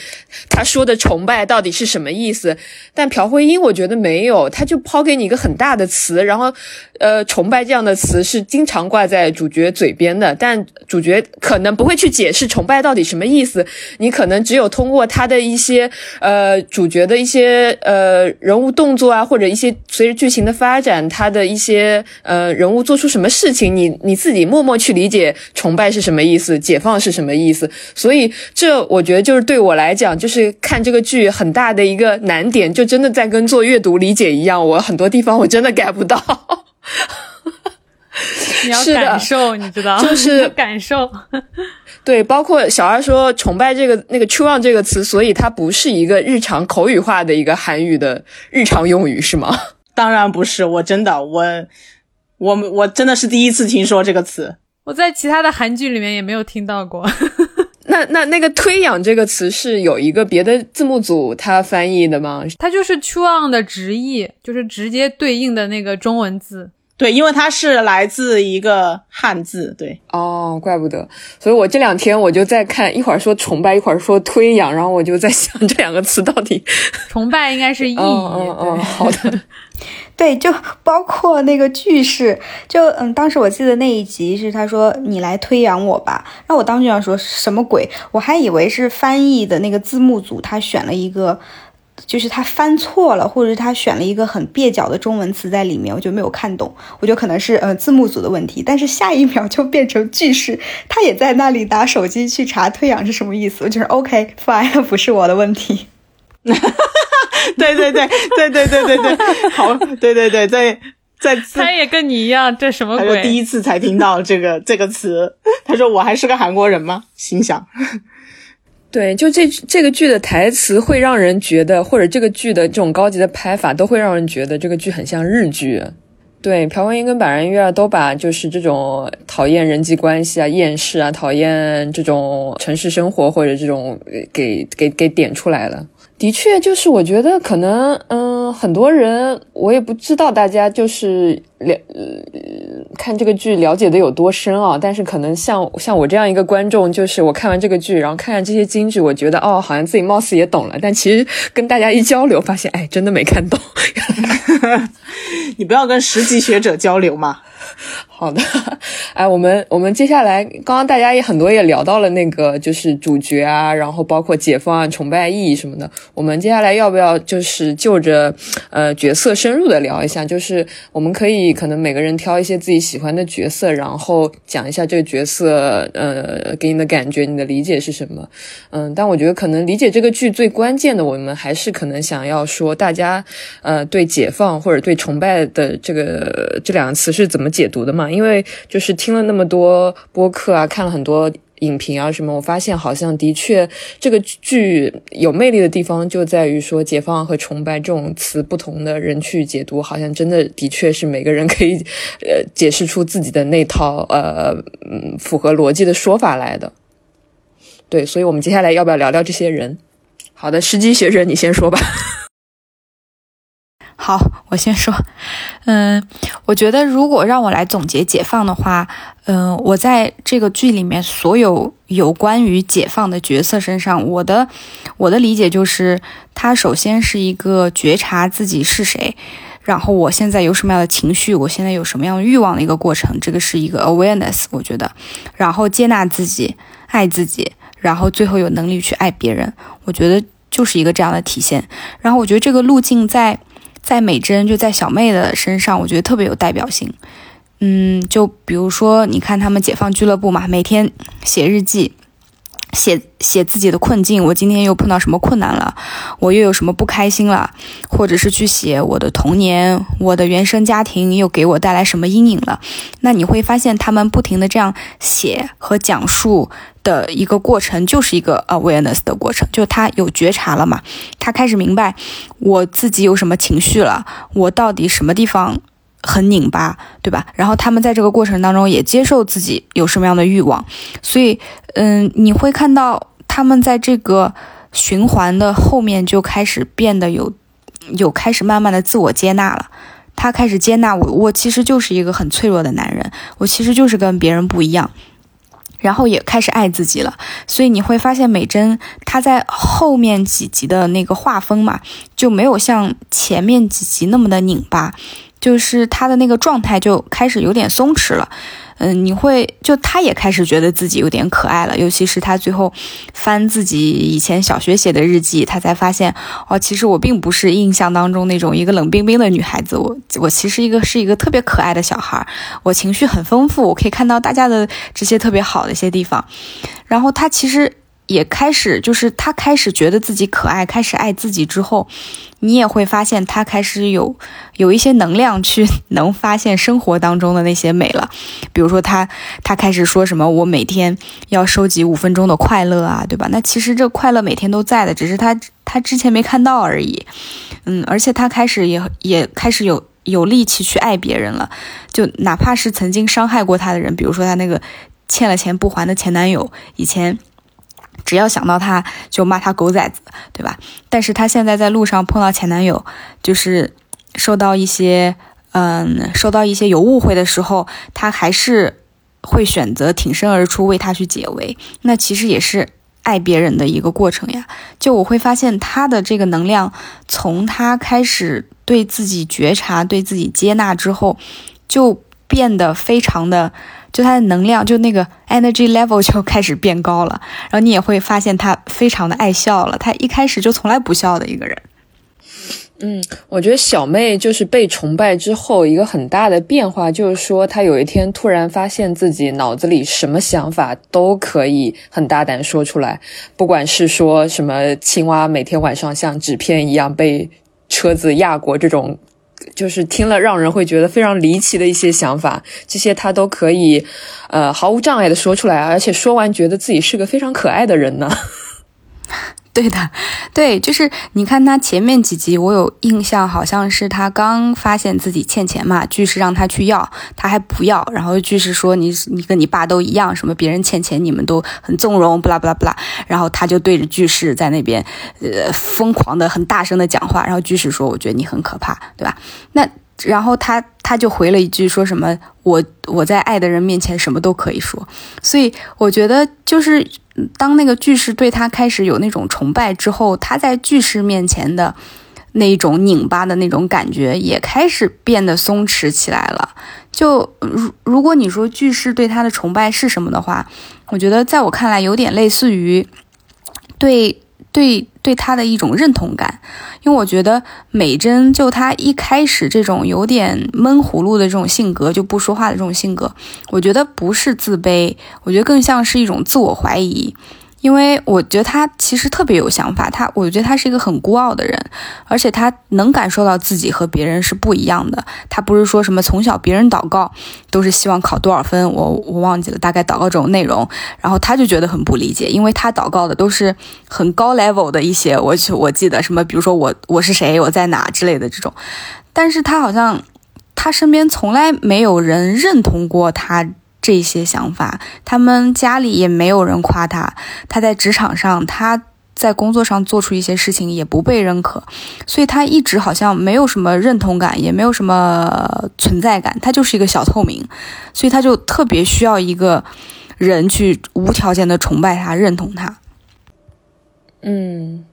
C: 他说的崇拜到底是什么意思。但朴慧英我觉得没有，他就抛给你一个很大的词，然后，呃，崇拜这样的词是经常挂在主角嘴边的，但主角可能不会去解释崇拜到底什么意思。你可能只有通过他的一些，呃，主角的一些，呃，人物动作啊，或者一些随着剧情的发展，他的。一些呃人物做出什么事情，你你自己默默去理解崇拜是什么意思，解放是什么意思。所以这我觉得就是对我来讲，就是看这个剧很大的一个难点，就真的在跟做阅读理解一样，我很多地方我真的 get 不到。
B: 你要感受，你知道，
C: 就是
B: 感受。
C: 对，包括小二说崇拜这个那个 true on 这个词，所以它不是一个日常口语化的一个韩语的日常用语，是吗？
A: 当然不是，我真的，我，我，我真的是第一次听说这个词。
B: 我在其他的韩剧里面也没有听到过。
C: 那那那个推仰这个词是有一个别的字幕组他翻译的吗？
B: 它就是 true on 的直译，就是直接对应的那个中文字。
A: 对，因为它是来自一个汉字。对，
C: 哦，怪不得。所以我这两天我就在看，一会儿说崇拜，一会儿说推仰，然后我就在想这两个词到底。
B: 崇拜应该是意义。
C: 嗯嗯，好的。
D: 对，就 包括那个句式，就嗯，当时我记得那一集是他说你来推扬我吧，那我当时想说什么鬼？我还以为是翻译的那个字幕组他选了一个，就是他翻错了，或者是他选了一个很蹩脚的中文词在里面，我就没有看懂，我觉得可能是呃字幕组的问题。但是下一秒就变成句式，他也在那里拿手机去查推扬是什么意思，我就是 OK fine，不是我的问题。
A: 对对对对对对对对，好，对对对，在在
B: 他也跟你一样，这什么鬼？
A: 他第一次才听到这个这个词，他说我还是个韩国人吗？心想，
C: 对，就这这个剧的台词会让人觉得，或者这个剧的这种高级的拍法都会让人觉得这个剧很像日剧。对，朴文英跟板垣悦二都把就是这种讨厌人际关系啊、厌世啊、讨厌这种城市生活或者这种给给给点出来了。的确，就是我觉得可能，嗯，很多人我也不知道大家就是了看这个剧了解的有多深啊。但是可能像像我这样一个观众，就是我看完这个剧，然后看看这些京剧，我觉得哦，好像自己貌似也懂了。但其实跟大家一交流，发现哎，真的没看懂。
A: 你不要跟十级学者交流嘛。
C: 好的，哎，我们我们接下来，刚刚大家也很多也聊到了那个，就是主角啊，然后包括解放啊、崇拜意义什么的。我们接下来要不要就是就着呃角色深入的聊一下？就是我们可以可能每个人挑一些自己喜欢的角色，然后讲一下这个角色呃给你的感觉，你的理解是什么？嗯，但我觉得可能理解这个剧最关键的，我们还是可能想要说大家呃对解放或者对崇拜的这个这两个词是怎么解读的嘛？因为就是听了那么多播客啊，看了很多。影评啊什么，我发现好像的确这个剧有魅力的地方就在于说解放和崇拜这种词不同的人去解读，好像真的的确是每个人可以呃解释出自己的那套呃符合逻辑的说法来的。对，所以我们接下来要不要聊聊这些人？好的，时机学者你先说吧。
D: 好，我先说，嗯，我觉得如果让我来总结解放的话，嗯，我在这个剧里面所有有关于解放的角色身上，我的我的理解就是，他首先是一个觉察自己是谁，然后我现在有什么样的情绪，我现在有什么样的欲望的一个过程，这个是一个 awareness，我觉得，然后接纳自己，爱自己，然后最后有能力去爱别人，我觉得就是一个这样的体现。然后我觉得这个路径在。在美珍就在小妹的身上，我觉得特别有代表性。嗯，就比如说，你看他们解放俱乐部嘛，每天写日记，写写自己的困境。我今天又碰到什么困难了？我又有什么不开心了？或者是去写我的童年，我的原生家庭又给我带来什么阴影了？那你会发现，他们不停的这样写和讲述。的一个过程就是一个 awareness 的过程，就他有觉察了嘛，他开始明白我自己有什么情绪了，我到底什么地方很拧巴，对吧？然后他们在这个过程当中也接受自己有什么样的欲望，所以，嗯，你会看到他们在这个循环的后面就开始变得有，有开始慢慢的自我接纳了，他开始接纳我，我其实就是一个很脆弱的男人，我其实就是跟别人不一样。然后也开始爱自己了，所以你会发现美珍她在后面几集的那个画风嘛，就没有像前面几集那么的拧巴，就是他的那个状态就开始有点松弛了。嗯，你会就他也开始觉得自己有点可爱了，尤其是他最后翻自己以前小学写的日记，他才发现哦，其实我并不是印象当中那种一个冷冰冰的女孩子，我我其实一个是一个特别可爱的小孩，我情绪很丰富，我可以看到大家的这些特别好的一些地方，然后他其实。也开始，就是他开始觉得自己可爱，开始爱自己之后，你也会发现他开始有 有一些能量去能发现生活当中的那些美了。比如说他他开始说什么，我每天要收集五分钟的快乐啊，对吧？那其实这快乐每天都在的，只是他他之前没看到而已。嗯，而且他开始也也开始有有力气去爱别人了，就哪怕是曾经伤害过他的人，比如说他那个欠了钱不还的前男友，以前。只要想到他，就骂他狗崽子，对吧？但是他现在在路上碰到前男友，就是受到一些，嗯，受到一些有误会的时候，他还是会选择挺身而出为他去解围。那其实也是爱别人的一个过程呀。就我会发现他的这个能量，从他开始对自己觉察、对自己接纳之后，就变得非常的。就他的能量，就那个 energy level 就开始变高了，然后你也会发现他非常的爱笑了。他一开始就从来不笑的一个人。
C: 嗯，我觉得小妹就是被崇拜之后一个很大的变化，就是说她有一天突然发现自己脑子里什么想法都可以很大胆说出来，不管是说什么青蛙每天晚上像纸片一样被车子压过这种。就是听了让人会觉得非常离奇的一些想法，这些他都可以，呃，毫无障碍的说出来，而且说完觉得自己是个非常可爱的人呢。
D: 对的，对，就是你看他前面几集，我有印象，好像是他刚发现自己欠钱嘛，巨石让他去要，他还不要，然后巨石说你你跟你爸都一样，什么别人欠钱你们都很纵容，不啦不啦不啦，然后他就对着巨石在那边，呃，疯狂的很大声的讲话，然后巨石说我觉得你很可怕，对吧？那然后他他就回了一句说什么我我在爱的人面前什么都可以说，所以我觉得就是。当那个巨石对他开始有那种崇拜之后，他在巨石面前的那种拧巴的那种感觉也开始变得松弛起来了。就如如果你说巨石对他的崇拜是什么的话，我觉得在我看来有点类似于对对对他的一种认同感。因为我觉得美珍就她一开始这种有点闷葫芦的这种性格，就不说话的这种性格，我觉得不是自卑，我觉得更像是一种自我怀疑。因为我觉得他其实特别有想法，他我觉得他是一个很孤傲的人，而且他能感受到自己和别人是不一样的。他不是说什么从小别人祷告都是希望考多少分，我我忘记了大概祷告这种内容，然后他就觉得很不理解，因为他祷告的都是很高 level 的一些，我我记得什么，比如说我我是谁，我在哪之类的这种，但是他好像他身边从来没有人认同过他。这些想法，他们家里也没有人夸他，他在职场上，他在工作上做出一些事情也不被认可，所以他一直好像没有什么认同感，也没有什么存在感，他就是一个小透明，所以他就特别需要一个人去无条件的崇拜他、认同他。
C: 嗯。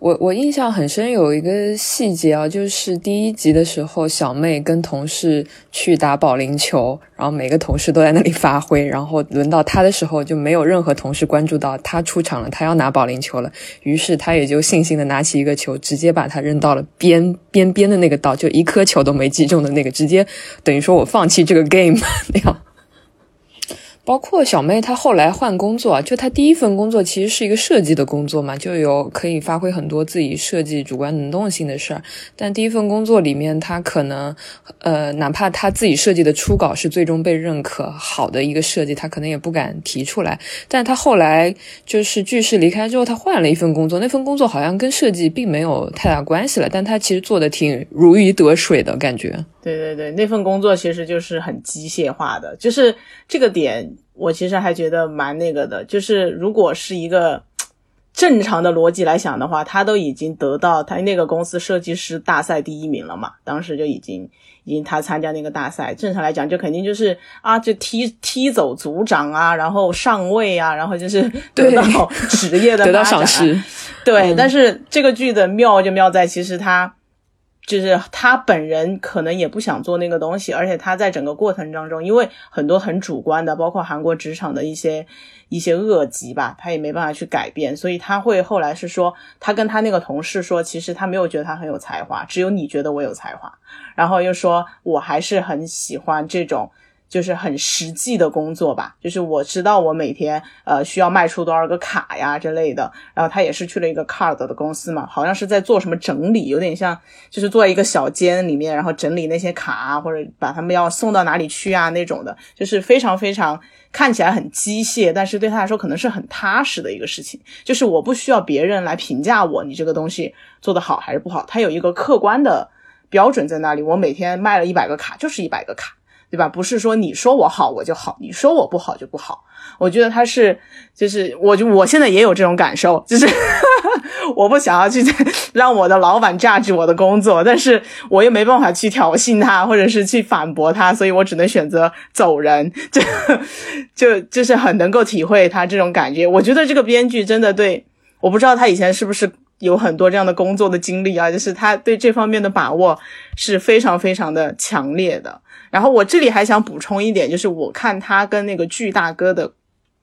C: 我我印象很深，有一个细节啊，就是第一集的时候，小妹跟同事去打保龄球，然后每个同事都在那里发挥，然后轮到她的时候，就没有任何同事关注到她出场了，她要拿保龄球了，于是她也就悻悻的拿起一个球，直接把它扔到了边边边的那个道，就一颗球都没击中的那个，直接等于说我放弃这个 game 那样。包括小妹，她后来换工作，就她第一份工作其实是一个设计的工作嘛，就有可以发挥很多自己设计主观能动性的事儿。但第一份工作里面，她可能，呃，哪怕她自己设计的初稿是最终被认可好的一个设计，她可能也不敢提出来。但她后来就是巨石离开之后，她换了一份工作，那份工作好像跟设计并没有太大关系了，但她其实做的挺如鱼得水的感觉。
A: 对对对，那份工作其实就是很机械化的，就是这个点，我其实还觉得蛮那个的。就是如果是一个正常的逻辑来想的话，他都已经得到他那个公司设计师大赛第一名了嘛，当时就已经已经他参加那个大赛，正常来讲就肯定就是啊，就踢踢走组长啊，然后上位啊，然后就是得到职业的
C: 得到赏识。
A: 对，但是这个剧的妙就妙在其实他。就是他本人可能也不想做那个东西，而且他在整个过程当中，因为很多很主观的，包括韩国职场的一些一些恶疾吧，他也没办法去改变，所以他会后来是说，他跟他那个同事说，其实他没有觉得他很有才华，只有你觉得我有才华，然后又说我还是很喜欢这种。就是很实际的工作吧，就是我知道我每天呃需要卖出多少个卡呀之类的。然后他也是去了一个 card 的公司嘛，好像是在做什么整理，有点像就是坐在一个小间里面，然后整理那些卡啊，或者把他们要送到哪里去啊那种的，就是非常非常看起来很机械，但是对他来说可能是很踏实的一个事情。就是我不需要别人来评价我，你这个东西做得好还是不好，它有一个客观的标准在那里。我每天卖了一百个卡，就是一百个卡。对吧？不是说你说我好我就好，你说我不好就不好。我觉得他是，就是我就我现在也有这种感受，就是 我不想要去让我的老板榨取我的工作，但是我又没办法去挑衅他，或者是去反驳他，所以我只能选择走人。就就就是很能够体会他这种感觉。我觉得这个编剧真的对，我不知道他以前是不是有很多这样的工作的经历啊，就是他对这方面的把握是非常非常的强烈的。然后我这里还想补充一点，就是我看他跟那个巨大哥的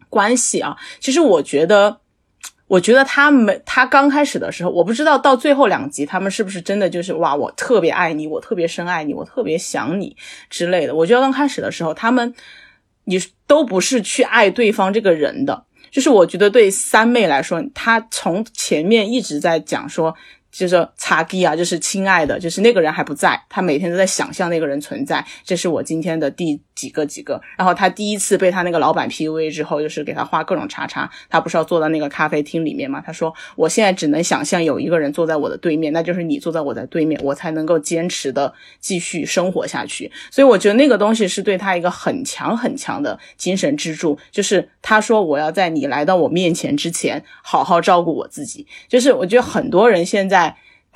A: 关系啊，其实我觉得，我觉得他们他刚开始的时候，我不知道到最后两集他们是不是真的就是哇，我特别爱你，我特别深爱你，我特别想你之类的。我觉得刚开始的时候，他们你都不是去爱对方这个人的，就是我觉得对三妹来说，她从前面一直在讲说。就是擦地啊，就是亲爱的，就是那个人还不在，他每天都在想象那个人存在。这是我今天的第几个几个。然后他第一次被他那个老板 PUA 之后，就是给他画各种叉叉。他不是要坐在那个咖啡厅里面吗？他说：“我现在只能想象有一个人坐在我的对面，那就是你坐在我的对面，我才能够坚持的继续生活下去。”所以我觉得那个东西是对他一个很强很强的精神支柱。就是他说：“我要在你来到我面前之前，好好照顾我自己。”就是我觉得很多人现在。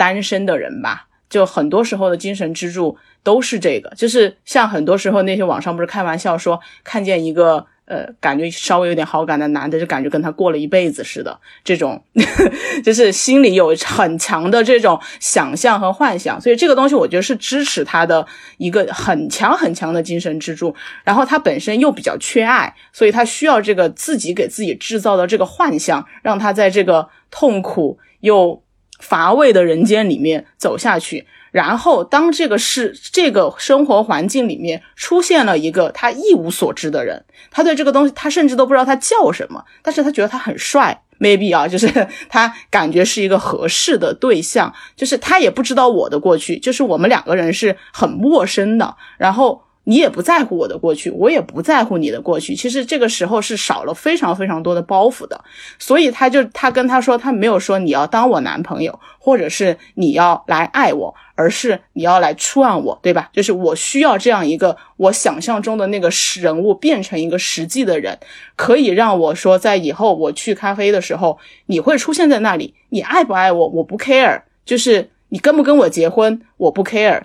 A: 单身的人吧，就很多时候的精神支柱都是这个，就是像很多时候那些网上不是开玩笑说，看见一个。呃，感觉稍微有点好感的男的，就感觉跟他过了一辈子似的，这种 就是心里有很强的这种想象和幻想，所以这个东西我觉得是支持他的一个很强很强的精神支柱。然后他本身又比较缺爱，所以他需要这个自己给自己制造的这个幻想，让他在这个痛苦又乏味的人间里面走下去。然后，当这个是这个生活环境里面出现了一个他一无所知的人，他对这个东西他甚至都不知道他叫什么，但是他觉得他很帅，maybe 啊，就是他感觉是一个合适的对象，就是他也不知道我的过去，就是我们两个人是很陌生的，然后。你也不在乎我的过去，我也不在乎你的过去。其实这个时候是少了非常非常多的包袱的，所以他就他跟他说，他没有说你要当我男朋友，或者是你要来爱我，而是你要来触案我，对吧？就是我需要这样一个我想象中的那个人物变成一个实际的人，可以让我说在以后我去咖啡的时候，你会出现在那里。你爱不爱我，我不 care，就是你跟不跟我结婚，我不 care。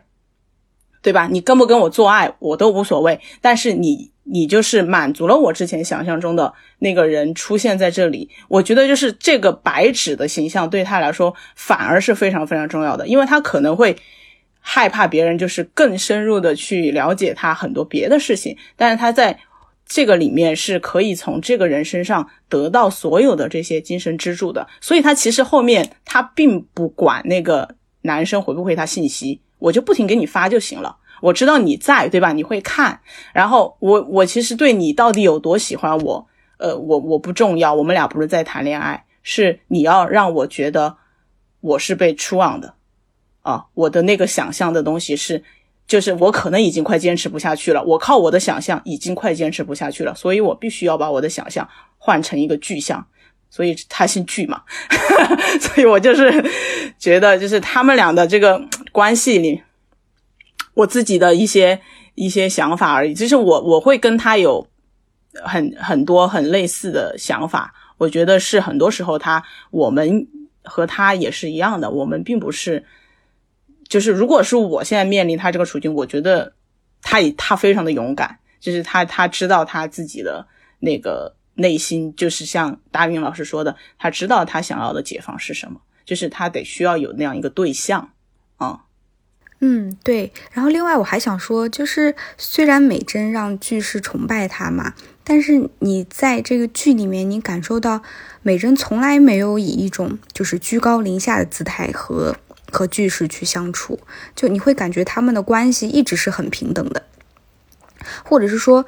A: 对吧？你跟不跟我做爱，我都无所谓。但是你，你就是满足了我之前想象中的那个人出现在这里。我觉得就是这个白纸的形象对他来说反而是非常非常重要的，因为他可能会害怕别人就是更深入的去了解他很多别的事情。但是他在这个里面是可以从这个人身上得到所有的这些精神支柱的。所以他其实后面他并不管那个男生回不回他信息。我就不停给你发就行了，我知道你在，对吧？你会看，然后我我其实对你到底有多喜欢我，呃，我我不重要，我们俩不是在谈恋爱，是你要让我觉得我是被出网的，啊，我的那个想象的东西是，就是我可能已经快坚持不下去了，我靠我的想象已经快坚持不下去了，所以我必须要把我的想象换成一个具象。所以他姓巨嘛，所以我就是觉得，就是他们俩的这个关系里，我自己的一些一些想法而已。就是我我会跟他有很很多很类似的想法。我觉得是很多时候他我们和他也是一样的。我们并不是，就是如果是我现在面临他这个处境，我觉得他也他非常的勇敢，就是他他知道他自己的那个。内心就是像大云老师说的，他知道他想要的解放是什么，就是他得需要有那样一个对象啊。
D: 嗯，对。然后另外我还想说，就是虽然美珍让巨石崇拜他嘛，但是你在这个剧里面，你感受到美珍从来没有以一种就是居高临下的姿态和和巨石去相处，就你会感觉他们的关系一直是很平等的，或者是说。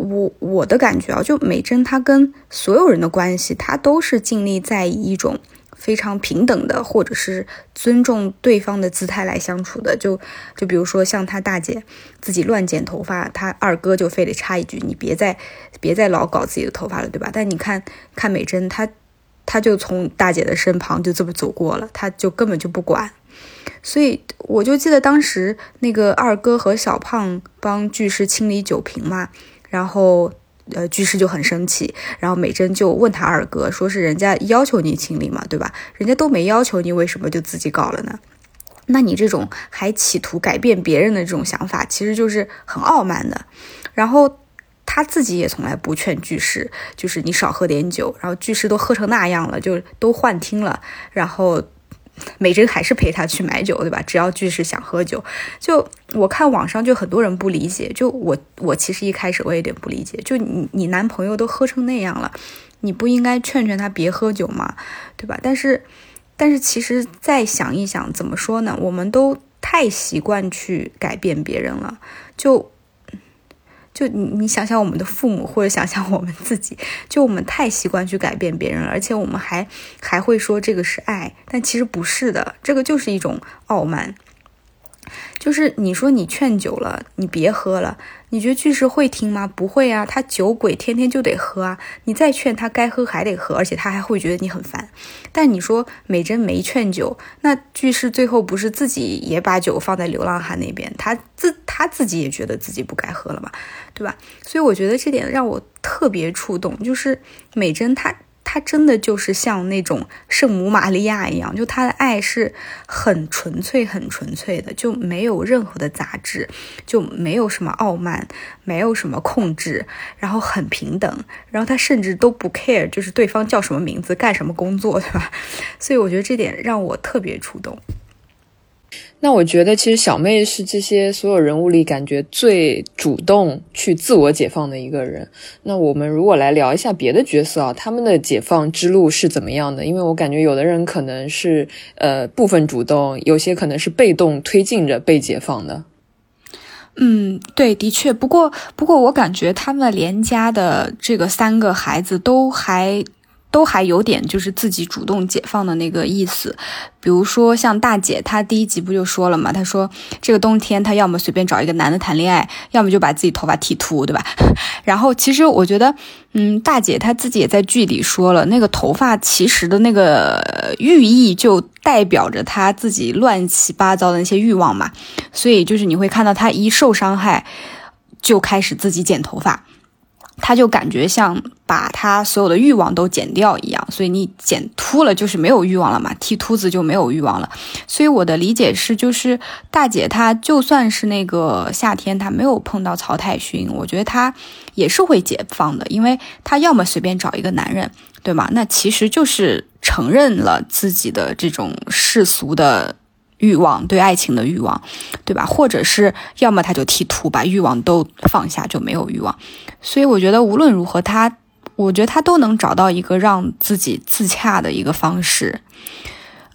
D: 我我的感觉啊，就美珍她跟所有人的关系，她都是尽力在以一种非常平等的，或者是尊重对方的姿态来相处的。就就比如说像她大姐自己乱剪头发，她二哥就非得插一句：“你别再别再老搞自己的头发了，对吧？”但你看看美珍，她她就从大姐的身旁就这么走过了，她就根本就不管。所以我就记得当时那个二哥和小胖帮巨石清理酒瓶嘛。然后，呃，居士就很生气，然后美珍就问他二哥，说是人家要求你清理嘛，对吧？人家都没要求你，为什么就自己搞了呢？那你这种还企图改变别人的这种想法，其实就是很傲慢的。然后他自己也从来不劝居士，就是你少喝点酒。然后居士都喝成那样了，就都幻听了。然后。美珍还是陪他去买酒，对吧？只要巨石想喝酒，就我看网上就很多人不理解，就我我其实一开始我有点不理解，就你你男朋友都喝成那样了，你不应该劝劝他别喝酒吗？对吧？但是但是其实再想一想，怎么说呢？我们都太习惯去改变别人了，就。就你，你想想我们的父母，或者想想我们自己，就我们太习惯去改变别人了，而且我们还还会说这个是爱，但其实不是的，这个就是一种傲慢。就是你说你劝酒了，你别喝了，你觉得巨石会听吗？不会啊，他酒鬼，天天就得喝啊。你再劝他该喝还得喝，而且他还会觉得你很烦。但你说美珍没劝酒，那巨石最后不是自己也把酒放在流浪汉那边，他自他自己也觉得自己不该喝了嘛，对吧？所以我觉得这点让我特别触动，就是美珍她。他真的就是像那种圣母玛利亚一样，就他的爱是很纯粹、很纯粹的，就没有任何的杂质，就没有什么傲慢，没有什么控制，然后很平等，然后他甚至都不 care，就是对方叫什么名字、干什么工作，对吧？所以我觉得这点让我特别触动。
C: 那我觉得，其实小妹是这些所有人物里感觉最主动去自我解放的一个人。那我们如果来聊一下别的角色啊，他们的解放之路是怎么样的？因为我感觉有的人可能是呃部分主动，有些可能是被动推进着被解放的。
D: 嗯，对，的确。不过，不过我感觉他们连家的这个三个孩子都还。都还有点就是自己主动解放的那个意思，比如说像大姐，她第一集不就说了嘛？她说这个冬天她要么随便找一个男的谈恋爱，要么就把自己头发剃秃，对吧？然后其实我觉得，嗯，大姐她自己也在剧里说了，那个头发其实的那个寓意就代表着她自己乱七八糟的那些欲望嘛，所以就是你会看到她一受伤害，就开始自己剪头发。他就感觉像把他所有的欲望都剪掉一样，所以你剪秃了就是没有欲望了嘛，剃秃子就没有欲望了。所以我的理解是，就是大姐她就算是那个夏天她没有碰到曹太勋，我觉得她也是会解放的，因为她要么随便找一个男人，对吗？那其实就是承认了自己的这种世俗的。欲望对爱情的欲望，对吧？或者是要么他就剃秃，把欲望都放下，就没有欲望。所以我觉得无论如何，他，我觉得他都能找到一个让自己自洽的一个方式。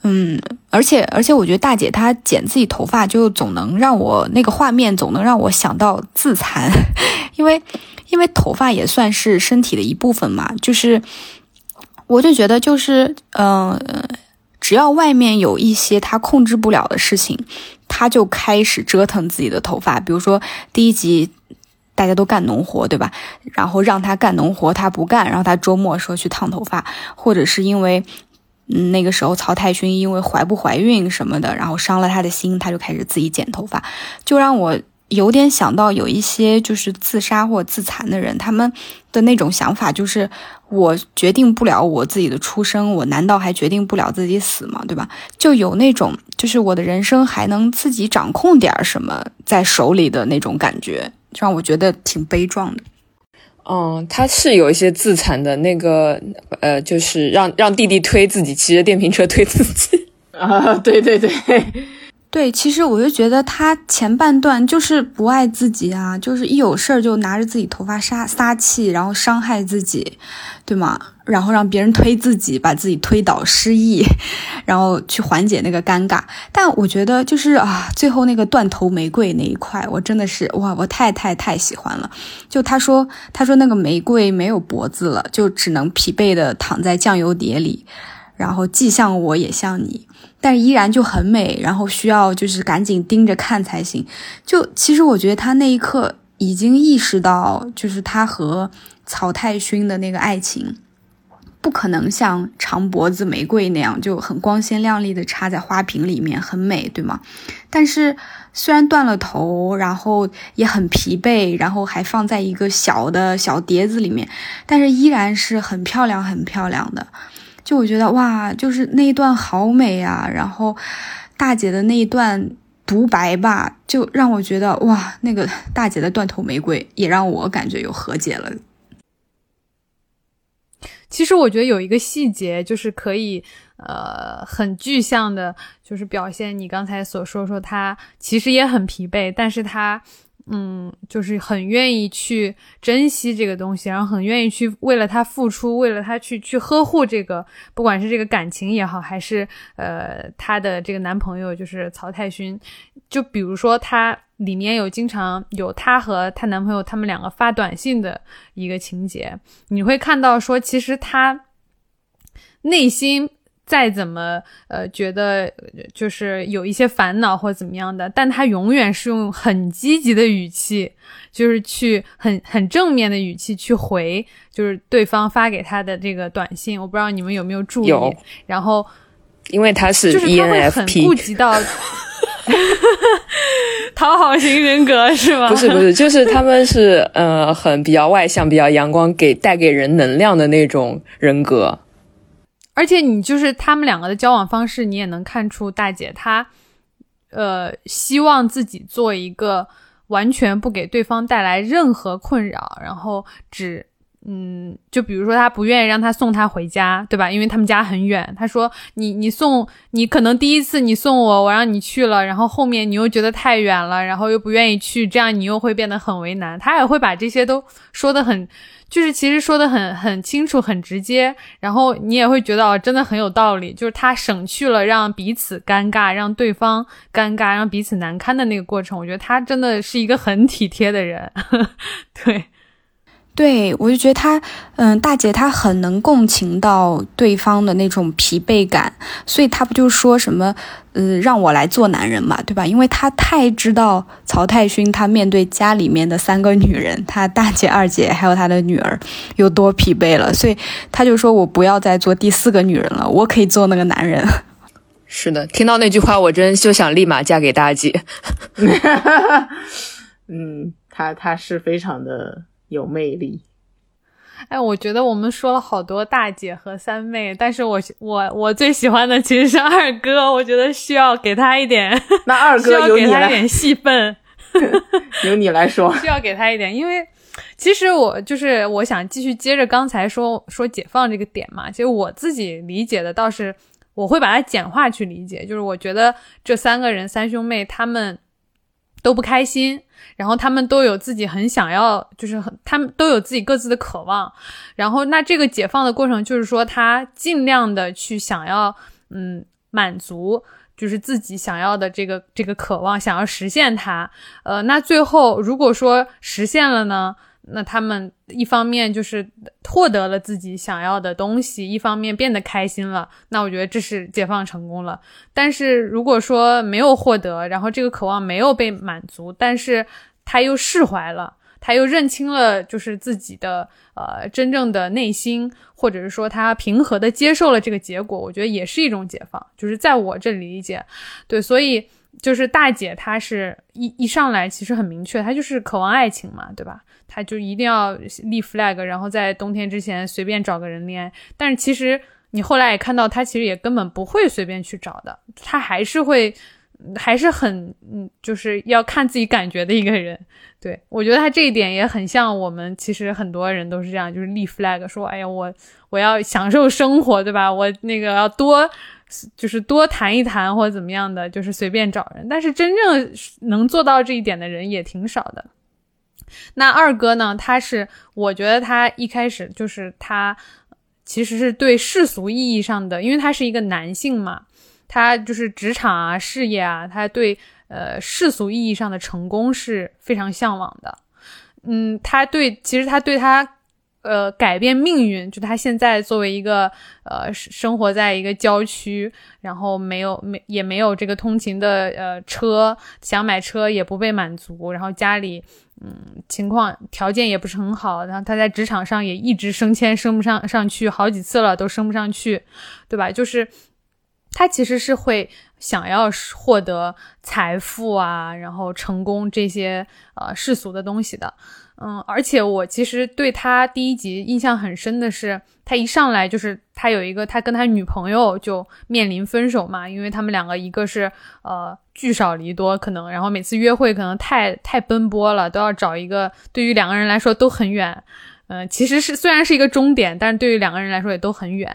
D: 嗯，而且而且，我觉得大姐她剪自己头发，就总能让我那个画面总能让我想到自残，因为因为头发也算是身体的一部分嘛。就是，我就觉得就是嗯。只要外面有一些他控制不了的事情，他就开始折腾自己的头发。比如说第一集，大家都干农活，对吧？然后让他干农活，他不干，然后他周末说去烫头发，或者是因为，嗯，那个时候曹太勋因为怀不怀孕什么的，然后伤了他的心，他就开始自己剪头发，就让我。有点想到有一些就是自杀或自残的人，他们的那种想法就是：我决定不了我自己的出生，我难道还决定不了自己死吗？对吧？就有那种就是我的人生还能自己掌控点什么在手里的那种感觉，让我觉得挺悲壮的。
C: 嗯，他是有一些自残的那个，呃，就是让让弟弟推自己骑着电瓶车推自己
A: 啊，对对对。
D: 对，其实我就觉得他前半段就是不爱自己啊，就是一有事儿就拿着自己头发撒撒气，然后伤害自己，对吗？然后让别人推自己，把自己推倒失忆，然后去缓解那个尴尬。但我觉得就是啊，最后那个断头玫瑰那一块，我真的是哇，我太太太喜欢了。就他说，他说那个玫瑰没有脖子了，就只能疲惫的躺在酱油碟里，然后既像我也像你。但依然就很美，然后需要就是赶紧盯着看才行。就其实我觉得他那一刻已经意识到，就是他和曹太勋的那个爱情，不可能像长脖子玫瑰那样就很光鲜亮丽的插在花瓶里面，很美，对吗？但是虽然断了头，然后也很疲惫，然后还放在一个小的小碟子里面，但是依然是很漂亮，很漂亮的。就我觉得哇，就是那一段好美啊！然后大姐的那一段独白吧，就让我觉得哇，那个大姐的断头玫瑰也让我感觉有和解了。
B: 其实我觉得有一个细节，就是可以呃很具象的，就是表现你刚才所说说他其实也很疲惫，但是他。嗯，就是很愿意去珍惜这个东西，然后很愿意去为了他付出，为了他去去呵护这个，不管是这个感情也好，还是呃她的这个男朋友，就是曹太勋。就比如说，他里面有经常有她和她男朋友他们两个发短信的一个情节，你会看到说，其实他内心。再怎么呃觉得就是有一些烦恼或怎么样的，但他永远是用很积极的语气，就是去很很正面的语气去回，就是对方发给他的这个短信。我不知道你们有没有注意？
C: 有。
B: 然后，
C: 因为他是
B: 就是他会很顾及到 讨好型人格是吗？
C: 不是不是，就是他们是呃很比较外向、比较阳光，给带给人能量的那种人格。
B: 而且你就是他们两个的交往方式，你也能看出大姐她，呃，希望自己做一个完全不给对方带来任何困扰，然后只。嗯，就比如说他不愿意让他送他回家，对吧？因为他们家很远。他说：“你你送你可能第一次你送我，我让你去了，然后后面你又觉得太远了，然后又不愿意去，这样你又会变得很为难。”他也会把这些都说的很，就是其实说的很很清楚、很直接，然后你也会觉得，真的很有道理。就是他省去了让彼此尴尬、让对方尴尬、让彼此难堪的那个过程。我觉得他真的是一个很体贴的人，对。
D: 对，我就觉得他，嗯，大姐她很能共情到对方的那种疲惫感，所以她不就说什么，嗯，让我来做男人嘛，对吧？因为她太知道曹太勋他面对家里面的三个女人，他大姐、二姐还有他的女儿有多疲惫了，所以他就说我不要再做第四个女人了，我可以做那个男人。
C: 是的，听到那句话，我真就想立马嫁给大姐。
A: 嗯，他他是非常的。有魅力，
B: 哎，我觉得我们说了好多大姐和三妹，但是我我我最喜欢的其实是二哥，我觉得需要给他一点，
A: 那二 哥
B: 有你来，一点戏份，
A: 由你来说，
B: 需要给他一点，因为其实我就是我想继续接着刚才说说解放这个点嘛，其实我自己理解的倒是我会把它简化去理解，就是我觉得这三个人三兄妹他们都不开心。然后他们都有自己很想要，就是很他们都有自己各自的渴望。然后那这个解放的过程，就是说他尽量的去想要，嗯，满足就是自己想要的这个这个渴望，想要实现它。呃，那最后如果说实现了呢？那他们一方面就是获得了自己想要的东西，一方面变得开心了。那我觉得这是解放成功了。但是如果说没有获得，然后这个渴望没有被满足，但是他又释怀了，他又认清了就是自己的呃真正的内心，或者是说他平和的接受了这个结果，我觉得也是一种解放。就是在我这里理解，对，所以就是大姐她是一一上来其实很明确，她就是渴望爱情嘛，对吧？她就一定要立 flag，然后在冬天之前随便找个人恋爱。但是其实你后来也看到，她其实也根本不会随便去找的，她还是会，还是很，嗯，就是要看自己感觉的一个人。对我觉得她这一点也很像我们，其实很多人都是这样，就是立 flag，说，哎呀，我我要享受生活，对吧？我那个要多，就是多谈一谈或者怎么样的，就是随便找人。但是真正能做到这一点的人也挺少的。那二哥呢？他是，我觉得他一开始就是他，其实是对世俗意义上的，因为他是一个男性嘛，他就是职场啊、事业啊，他对呃世俗意义上的成功是非常向往的。嗯，他对，其实他对他。呃，改变命运，就他现在作为一个呃生活在一个郊区，然后没有没也没有这个通勤的呃车，想买车也不被满足，然后家里嗯情况条件也不是很好，然后他在职场上也一直升迁升不上上去，好几次了都升不上去，对吧？就是他其实是会想要获得财富啊，然后成功这些呃世俗的东西的。嗯，而且我其实对他第一集印象很深的是，他一上来就是他有一个他跟他女朋友就面临分手嘛，因为他们两个一个是呃聚少离多，可能然后每次约会可能太太奔波了，都要找一个对于两个人来说都很远，嗯，其实是虽然是一个终点，但是对于两个人来说也都很远，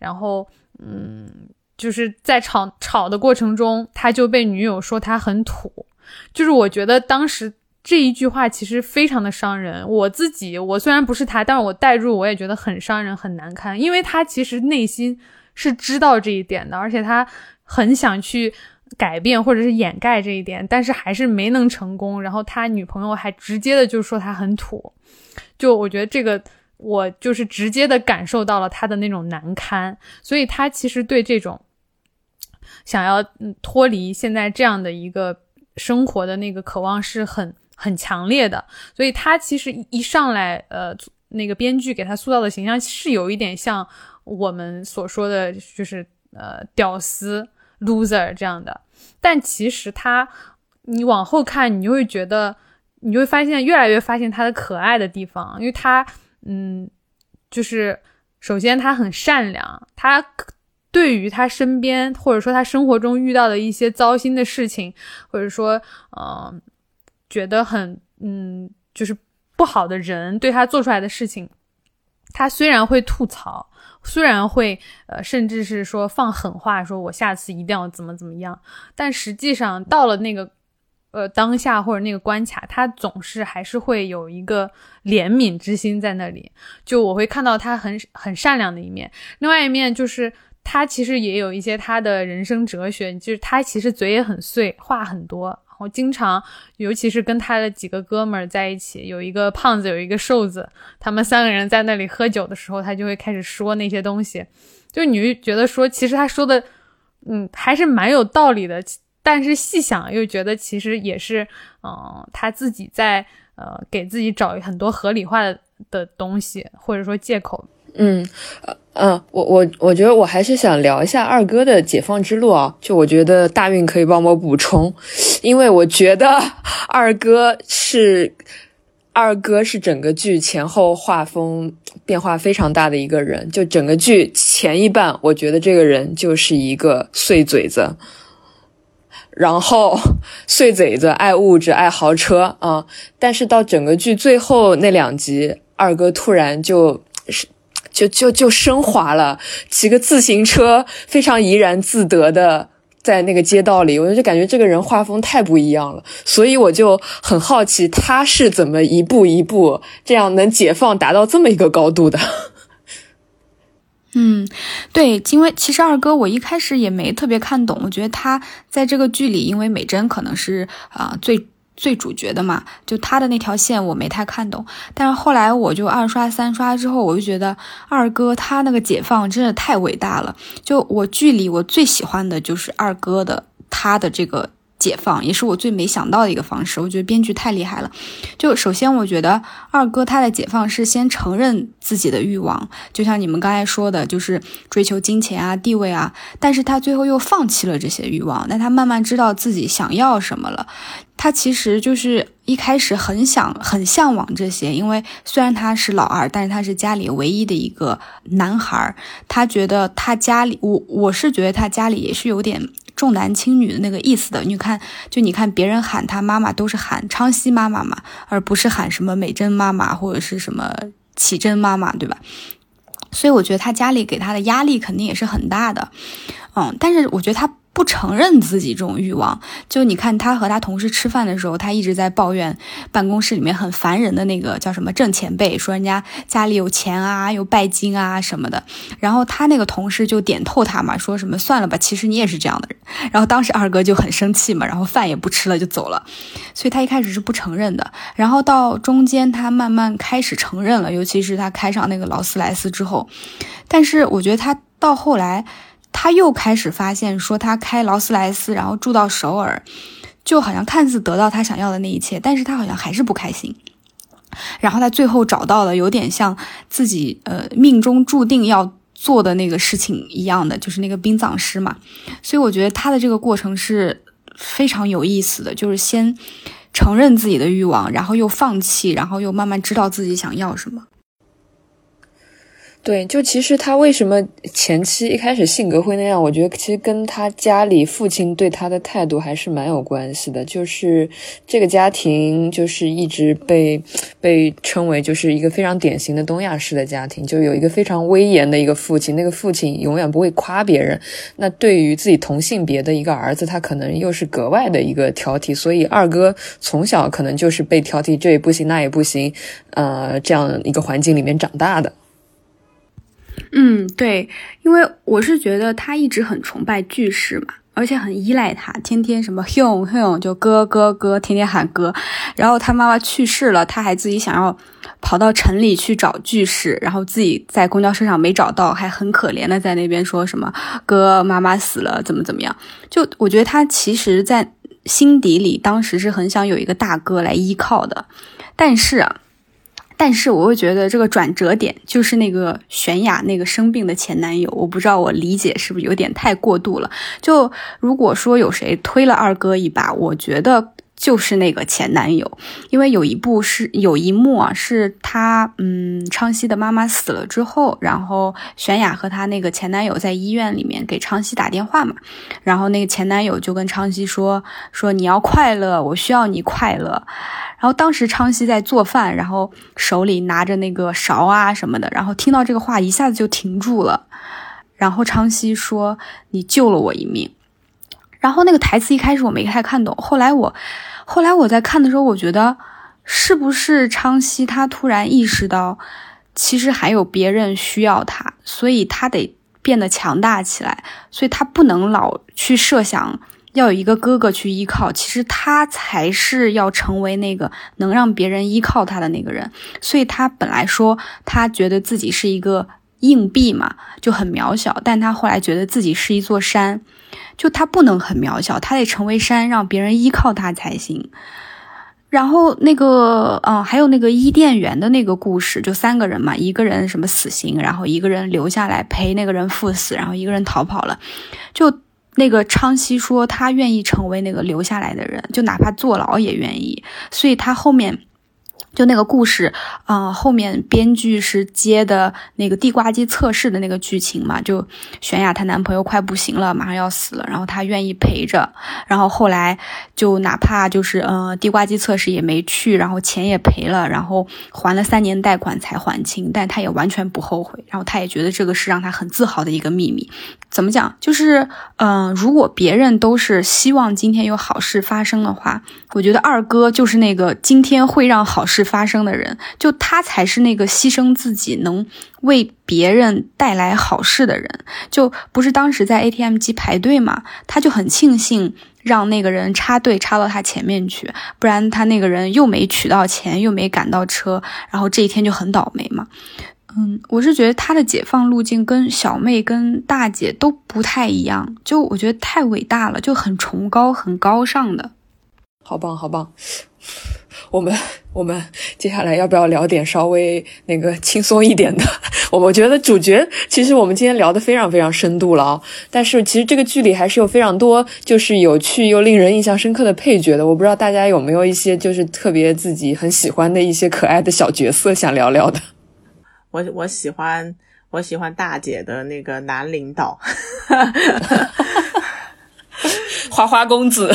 B: 然后嗯，就是在吵吵的过程中，他就被女友说他很土，就是我觉得当时。这一句话其实非常的伤人。我自己，我虽然不是他，但是我代入，我也觉得很伤人，很难堪。因为他其实内心是知道这一点的，而且他很想去改变或者是掩盖这一点，但是还是没能成功。然后他女朋友还直接的就说他很土，就我觉得这个我就是直接的感受到了他的那种难堪。所以他其实对这种想要脱离现在这样的一个生活的那个渴望是很。很强烈的，所以他其实一上来，呃，那个编剧给他塑造的形象是有一点像我们所说的，就是呃，屌丝、loser 这样的。但其实他，你往后看，你就会觉得，你就会发现越来越发现他的可爱的地方，因为他，嗯，就是。首先他很善良，他对于他身边或者说他生活中遇到的一些糟心的事情，或者说嗯觉得很嗯就是不好的人对他做出来的事情，他虽然会吐槽。虽然会，呃，甚至是说放狠话，说我下次一定要怎么怎么样，但实际上到了那个，呃，当下或者那个关卡，他总是还是会有一个怜悯之心在那里。就我会看到他很很善良的一面，另外一面就是他其实也有一些他的人生哲学，就是他其实嘴也很碎，话很多。我经常，尤其是跟他的几个哥们儿在一起，有一个胖子，有一个瘦子，他们三个人在那里喝酒的时候，他就会开始说那些东西，就你会觉得说，其实他说的，嗯，还是蛮有道理的，但是细想又觉得其实也是，嗯，他自己在呃给自己找很多合理化的的东西，或者说借口。
C: 嗯，呃，嗯，我我我觉得我还是想聊一下二哥的解放之路啊。就我觉得大运可以帮我补充，因为我觉得 二哥是二哥是整个剧前后画风变化非常大的一个人。就整个剧前一半，我觉得这个人就是一个碎嘴子，然后 碎嘴子爱物质爱豪车啊。但是到整个剧最后那两集，二哥突然就是。就就就升华了，骑个自行车非常怡然自得的在那个街道里，我就感觉这个人画风太不一样了，所以我就很好奇他是怎么一步一步这样能解放达到这么一个高度的。
D: 嗯，对，因为其实二哥我一开始也没特别看懂，我觉得他在这个剧里，因为美珍可能是啊最。最主角的嘛，就他的那条线我没太看懂，但是后来我就二刷三刷之后，我就觉得二哥他那个解放真的太伟大了。就我剧里我最喜欢的就是二哥的他的这个解放，也是我最没想到的一个方式。我觉得编剧太厉害了。就首先我觉得二哥他的解放是先承认自己的欲望，就像你们刚才说的，就是追求金钱啊、地位啊，但是他最后又放弃了这些欲望，那他慢慢知道自己想要什么了。他其实就是一开始很想、很向往这些，因为虽然他是老二，但是他是家里唯一的一个男孩他觉得他家里，我我是觉得他家里也是有点重男轻女的那个意思的。你看，就你看别人喊他妈妈都是喊昌熙妈妈嘛，而不是喊什么美珍妈妈或者是什么启珍妈妈，对吧？所以我觉得他家里给他的压力肯定也是很大的。嗯，但是我觉得他。不承认自己这种欲望，就你看他和他同事吃饭的时候，他一直在抱怨办公室里面很烦人的那个叫什么郑前辈，说人家家里有钱啊，有拜金啊什么的。然后他那个同事就点透他嘛，说什么算了吧，其实你也是这样的人。然后当时二哥就很生气嘛，然后饭也不吃了就走了。所以他一开始是不承认的，然后到中间他慢慢开始承认了，尤其是他开上那个劳斯莱斯之后。但是我觉得他到后来。他又开始发现，说他开劳斯莱斯，然后住到首尔，就好像看似得到他想要的那一切，但是他好像还是不开心。然后他最后找到了有点像自己呃命中注定要做的那个事情一样的，就是那个殡葬师嘛。所以我觉得他的这个过程是非常有意思的，就是先承认自己的欲望，然后又放弃，然后又慢慢知道自己想要什么。
C: 对，就其实他为什么前期一开始性格会那样？我觉得其实跟他家里父亲对他的态度还是蛮有关系的。就是这个家庭就是一直被被称为就是一个非常典型的东亚式的家庭，就有一个非常威严的一个父亲，那个父亲永远不会夸别人。那对于自己同性别的一个儿子，他可能又是格外的一个挑剔。所以二哥从小可能就是被挑剔，这也不行，那也不行，呃，这样一个环境里面长大的。
D: 嗯，对，因为我是觉得他一直很崇拜巨石嘛，而且很依赖他，天天什么 hum hum 就哥哥哥，天天喊哥。然后他妈妈去世了，他还自己想要跑到城里去找巨石，然后自己在公交车上没找到，还很可怜的在那边说什么哥妈妈死了，怎么怎么样。就我觉得他其实，在心底里当时是很想有一个大哥来依靠的，但是啊。但是我会觉得这个转折点就是那个泫雅那个生病的前男友，我不知道我理解是不是有点太过度了。就如果说有谁推了二哥一把，我觉得就是那个前男友，因为有一部是有一幕啊，是他嗯，昌熙的妈妈死了之后，然后玄雅和她那个前男友在医院里面给昌熙打电话嘛，然后那个前男友就跟昌熙说说你要快乐，我需要你快乐。然后当时昌熙在做饭，然后手里拿着那个勺啊什么的，然后听到这个话一下子就停住了。然后昌熙说你救了我一命。然后那个台词一开始我没太看懂，后来我，后来我在看的时候，我觉得是不是昌熙他突然意识到，其实还有别人需要他，所以他得变得强大起来，所以他不能老去设想要有一个哥哥去依靠，其实他才是要成为那个能让别人依靠他的那个人，所以他本来说他觉得自己是一个硬币嘛，就很渺小，但他后来觉得自己是一座山。就他不能很渺小，他得成为山，让别人依靠他才行。然后那个，嗯，还有那个伊甸园的那个故事，就三个人嘛，一个人什么死刑，然后一个人留下来陪那个人赴死，然后一个人逃跑了。就那个昌熙说，他愿意成为那个留下来的人，就哪怕坐牢也愿意。所以他后面。就那个故事，啊，后面编剧是接的那个地瓜机测试的那个剧情嘛？就玄雅她男朋友快不行了，马上要死了，然后她愿意陪着，然后后来就哪怕就是呃地瓜机测试也没去，然后钱也赔了，然后还了三年贷款才还清，但她也完全不后悔，然后她也觉得这个是让她很自豪的一个秘密。怎么讲？就是嗯，如果别人都是希望今天有好事发生的话，我觉得二哥就是那个今天会让好事。发生的人，就他才是那个牺牲自己能为别人带来好事的人。就不是当时在 ATM 机排队嘛，他就很庆幸让那个人插队插到他前面去，不然他那个人又没取到钱，又没赶到车，然后这一天就很倒霉嘛。嗯，我是觉得他的解放路径跟小妹跟大姐都不太一样，就我觉得太伟大了，就很崇高、很高尚的。
C: 好棒，好棒。我们 我们接下来要不要聊点稍微那个轻松一点的？我 我觉得主角其实我们今天聊的非常非常深度了啊，但是其实这个剧里还是有非常多就是有趣又令人印象深刻的配角的。我不知道大家有没有一些就是特别自己很喜欢的一些可爱的小角色想聊聊的？
A: 我我喜欢我喜欢大姐的那个男领导，
C: 花花公子。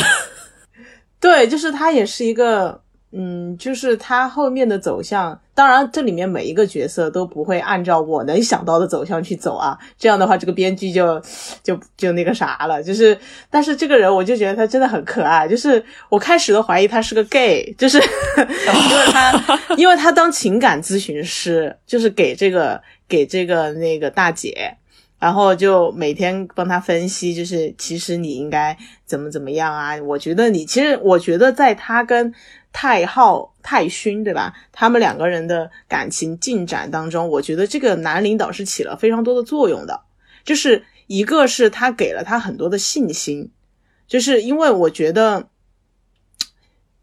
A: 对，就是他也是一个，嗯，就是他后面的走向。当然，这里面每一个角色都不会按照我能想到的走向去走啊。这样的话，这个编剧就就就那个啥了。就是，但是这个人，我就觉得他真的很可爱。就是我开始都怀疑他是个 gay，就是 因为他，因为他当情感咨询师，就是给这个给这个那个大姐。然后就每天帮他分析，就是其实你应该怎么怎么样啊？我觉得你其实，我觉得在他跟太昊、太勋，对吧？他们两个人的感情进展当中，我觉得这个男领导是起了非常多的作用的。就是一个是他给了他很多的信心，就是因为我觉得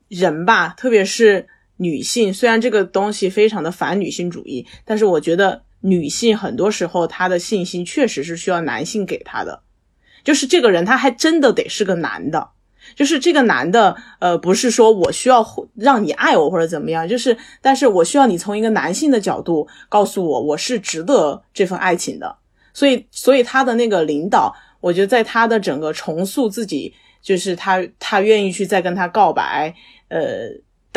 A: 人吧，特别是女性，虽然这个东西非常的反女性主义，但是我觉得。女性很多时候她的信心确实是需要男性给她的，就是这个人他还真的得是个男的，就是这个男的，呃，不是说我需要让你爱我或者怎么样，就是，但是我需要你从一个男性的角度告诉我我是值得这份爱情的，所以，所以他的那个领导，我觉得在他的整个重塑自己，就是他他愿意去再跟他告白，呃。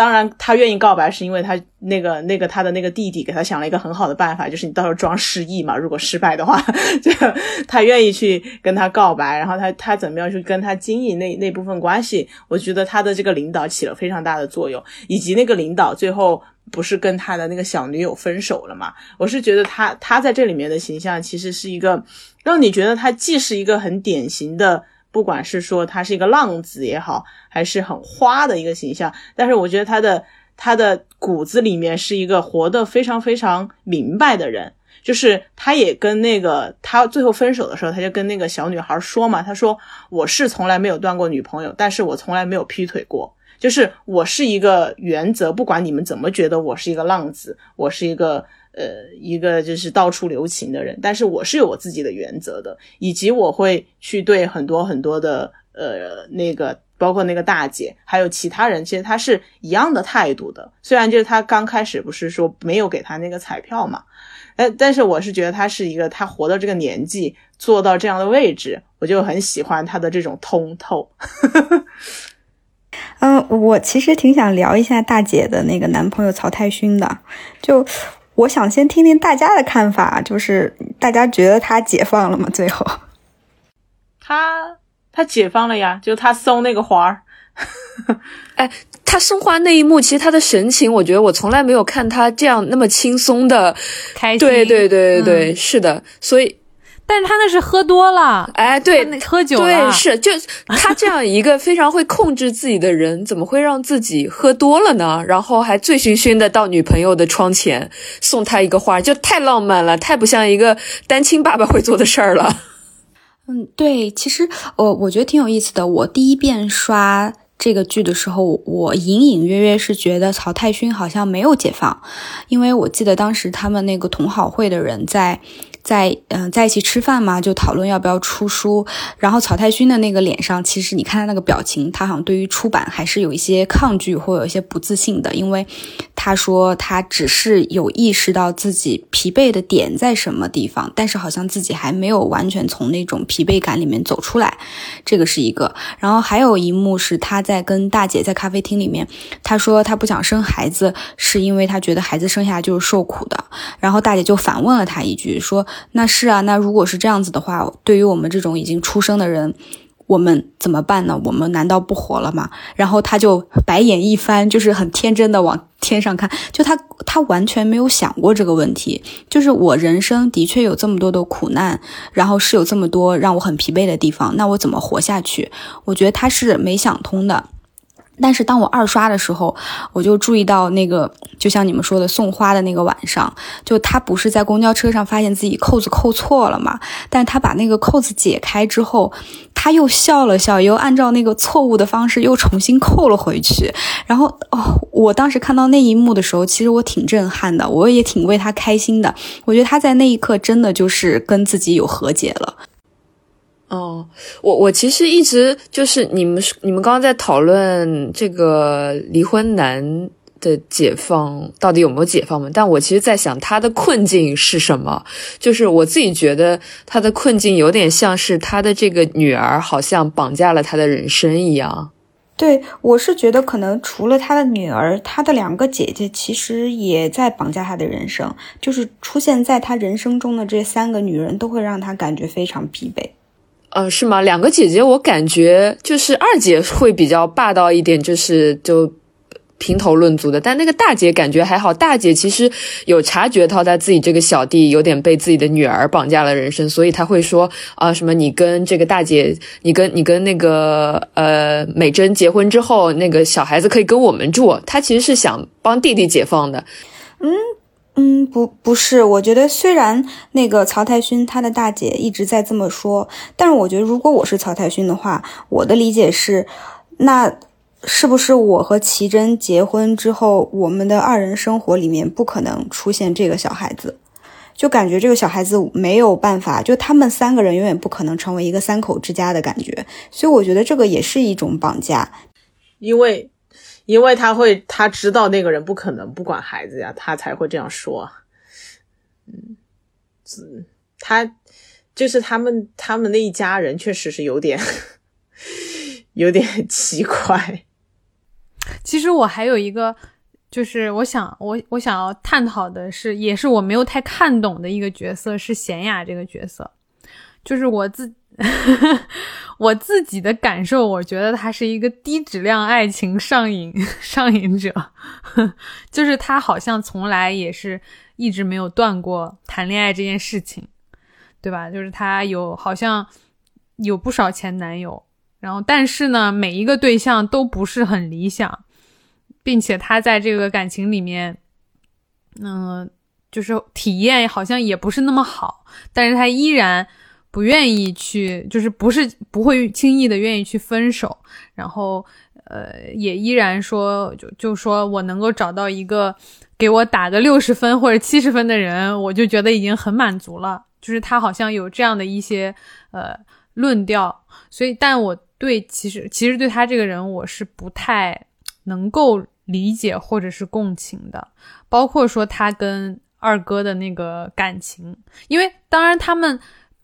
A: 当然，他愿意告白是因为他那个那个他的那个弟弟给他想了一个很好的办法，就是你到时候装失忆嘛。如果失败的话，就他愿意去跟他告白，然后他他怎么样去跟他经营那那部分关系？我觉得他的这个领导起了非常大的作用，以及那个领导最后不是跟他的那个小女友分手了嘛？我是觉得他他在这里面的形象其实是一个让你觉得他既是一个很典型的。不管是说他是一个浪子也好，还是很花的一个形象，但是我觉得他的他的骨子里面是一个活得非常非常明白的人。就是他也跟那个他最后分手的时候，他就跟那个小女孩说嘛，他说我是从来没有断过女朋友，但是我从来没有劈腿过。就是我是一个原则，不管你们怎么觉得我是一个浪子，我是一个。呃，一个就是到处留情的人，但是我是有我自己的原则的，以及我会去对很多很多的呃那个。包括那个大姐，还有其他人，其实他是一样的态度的。虽然就是他刚开始不是说没有给他那个彩票嘛，呃，但是我是觉得他是一个他活到这个年纪做到这样的位置，我就很喜欢他的这种通透。
D: 嗯，我其实挺想聊一下大姐的那个男朋友曹太勋的，就我想先听听大家的看法，就是大家觉得他解放了吗？最后，
A: 他他解放了呀，就他松那个环儿，
C: 哎，他送花那一幕，其实他的神情，我觉得我从来没有看他这样那么轻松的
B: 开心。
C: 对对对对对，是的，所以。
B: 但是他那是喝多了，
C: 哎，对，
B: 喝酒了，
C: 对，是，就他这样一个非常会控制自己的人，怎么会让自己喝多了呢？然后还醉醺醺的到女朋友的窗前送她一个花，就太浪漫了，太不像一个单亲爸爸会做的事儿了。
D: 嗯，对，其实我我觉得挺有意思的。我第一遍刷这个剧的时候，我隐隐约约是觉得曹太勋好像没有解放，因为我记得当时他们那个同好会的人在。在嗯，在一起吃饭嘛，就讨论要不要出书。然后曹太勋的那个脸上，其实你看他那个表情，他好像对于出版还是有一些抗拒或有一些不自信的，因为他说他只是有意识到自己疲惫的点在什么地方，但是好像自己还没有完全从那种疲惫感里面走出来。这个是一个。然后还有一幕是他在跟大姐在咖啡厅里面，他说他不想生孩子，是因为他觉得孩子生下来就是受苦的。然后大姐就反问了他一句说。那是啊，那如果是这样子的话，对于我们这种已经出生的人，我们怎么办呢？我们难道不活了吗？然后他就白眼一翻，就是很天真的往天上看，就他他完全没有想过这个问题，就是我人生的确有这么多的苦难，然后是有这么多让我很疲惫的地方，那我怎么活下去？我觉得他是没想通的。但是当我二刷的时候，我就注意到那个，就像你们说的送花的那个晚上，就他不是在公交车上发现自己扣子扣错了嘛？但他把那个扣子解开之后，他又笑了笑，又按照那个错误的方式又重新扣了回去。然后哦，我当时看到那一幕的时候，其实我挺震撼的，我也挺为他开心的。我觉得他在那一刻真的就是跟自己有和解了。
C: 哦，我我其实一直就是你们你们刚刚在讨论这个离婚男的解放到底有没有解放嘛？但我其实在想他的困境是什么？就是我自己觉得他的困境有点像是他的这个女儿好像绑架了他的人生一样。
D: 对，我是觉得可能除了他的女儿，他的两个姐姐其实也在绑架他的人生，就是出现在他人生中的这三个女人都会让他感觉非常疲惫。
C: 呃，是吗？两个姐姐，我感觉就是二姐会比较霸道一点，就是就评头论足的。但那个大姐感觉还好，大姐其实有察觉到她自己这个小弟有点被自己的女儿绑架了人生，所以她会说啊，什么你跟这个大姐，你跟你跟那个呃美珍结婚之后，那个小孩子可以跟我们住。她其实是想帮弟弟解放的。
D: 嗯。嗯，不，不是。我觉得虽然那个曹太勋他的大姐一直在这么说，但是我觉得如果我是曹太勋的话，我的理解是，那是不是我和奇珍结婚之后，我们的二人生活里面不可能出现这个小孩子？就感觉这个小孩子没有办法，就他们三个人永远不可能成为一个三口之家的感觉。所以我觉得这个也是一种绑架，
A: 因为。因为他会，他知道那个人不可能不管孩子呀，他才会这样说。嗯，他就是他们，他们那一家人确实是有点 有点奇怪。
B: 其实我还有一个，就是我想我我想要探讨的是，也是我没有太看懂的一个角色，是贤雅这个角色，就是我自己。我自己的感受，我觉得他是一个低质量爱情上瘾 上瘾者，就是他好像从来也是一直没有断过谈恋爱这件事情，对吧？就是他有好像有不少前男友，然后但是呢，每一个对象都不是很理想，并且他在这个感情里面，嗯，就是体验好像也不是那么好，但是他依然。不愿意去，就是不是不会轻易的愿意去分手，然后，呃，也依然说，就就说我能够找到一个给我打个六十分或者七十分的人，我就觉得已经很满足了。就是他好像有这样的一些呃论调，所以，但我对，其实其实对他这个人，我是不太能够理解或者是共情的，包括说他跟二哥的那个感情，因为当然他们，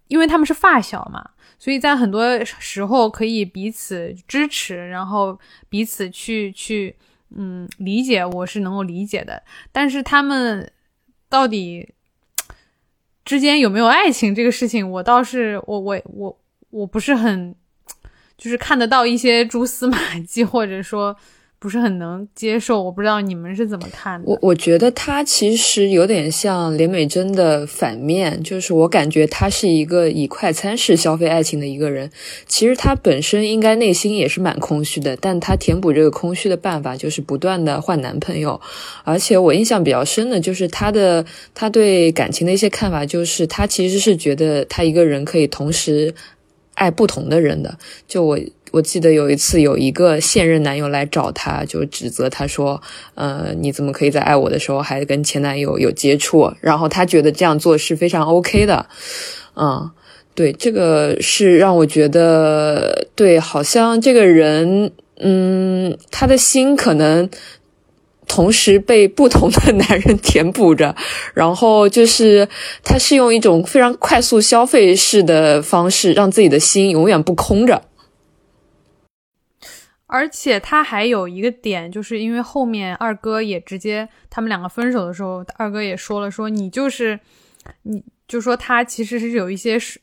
B: 因为他们是发小嘛，所以在很多时候可以彼此支持，然后彼此去去嗯理解，我是能够理解的。但是他们到底之间有没有爱情这个事情，我倒是我我我我不是很。就是看得到一些蛛丝马迹，或者说不是很能接受。我不知道你们是怎么看的。
C: 我我觉得他其实有点像连美珍的反面，就是我感觉他是一个以快餐式消费爱情的一个人。其实他本身应该内心也是蛮空虚的，但他填补这个空虚的办法就是不断的换男朋友。而且我印象比较深的就是他的他对感情的一些看法，就是他其实是觉得他一个人可以同时。爱不同的人的，就我我记得有一次有一个现任男友来找她，就指责她说，呃，你怎么可以在爱我的时候还跟前男友有接触？然后她觉得这样做是非常 OK 的，嗯，对，这个是让我觉得，对，好像这个人，嗯，他的心可能。同时被不同的男人填补着，然后就是他是用一种非常快速消费式的方式，让自己的心永远不空着。
B: 而且他还有一个点，就是因为后面二哥也直接他们两个分手的时候，二哥也说了，说你就是，你就说他其实是有一些是。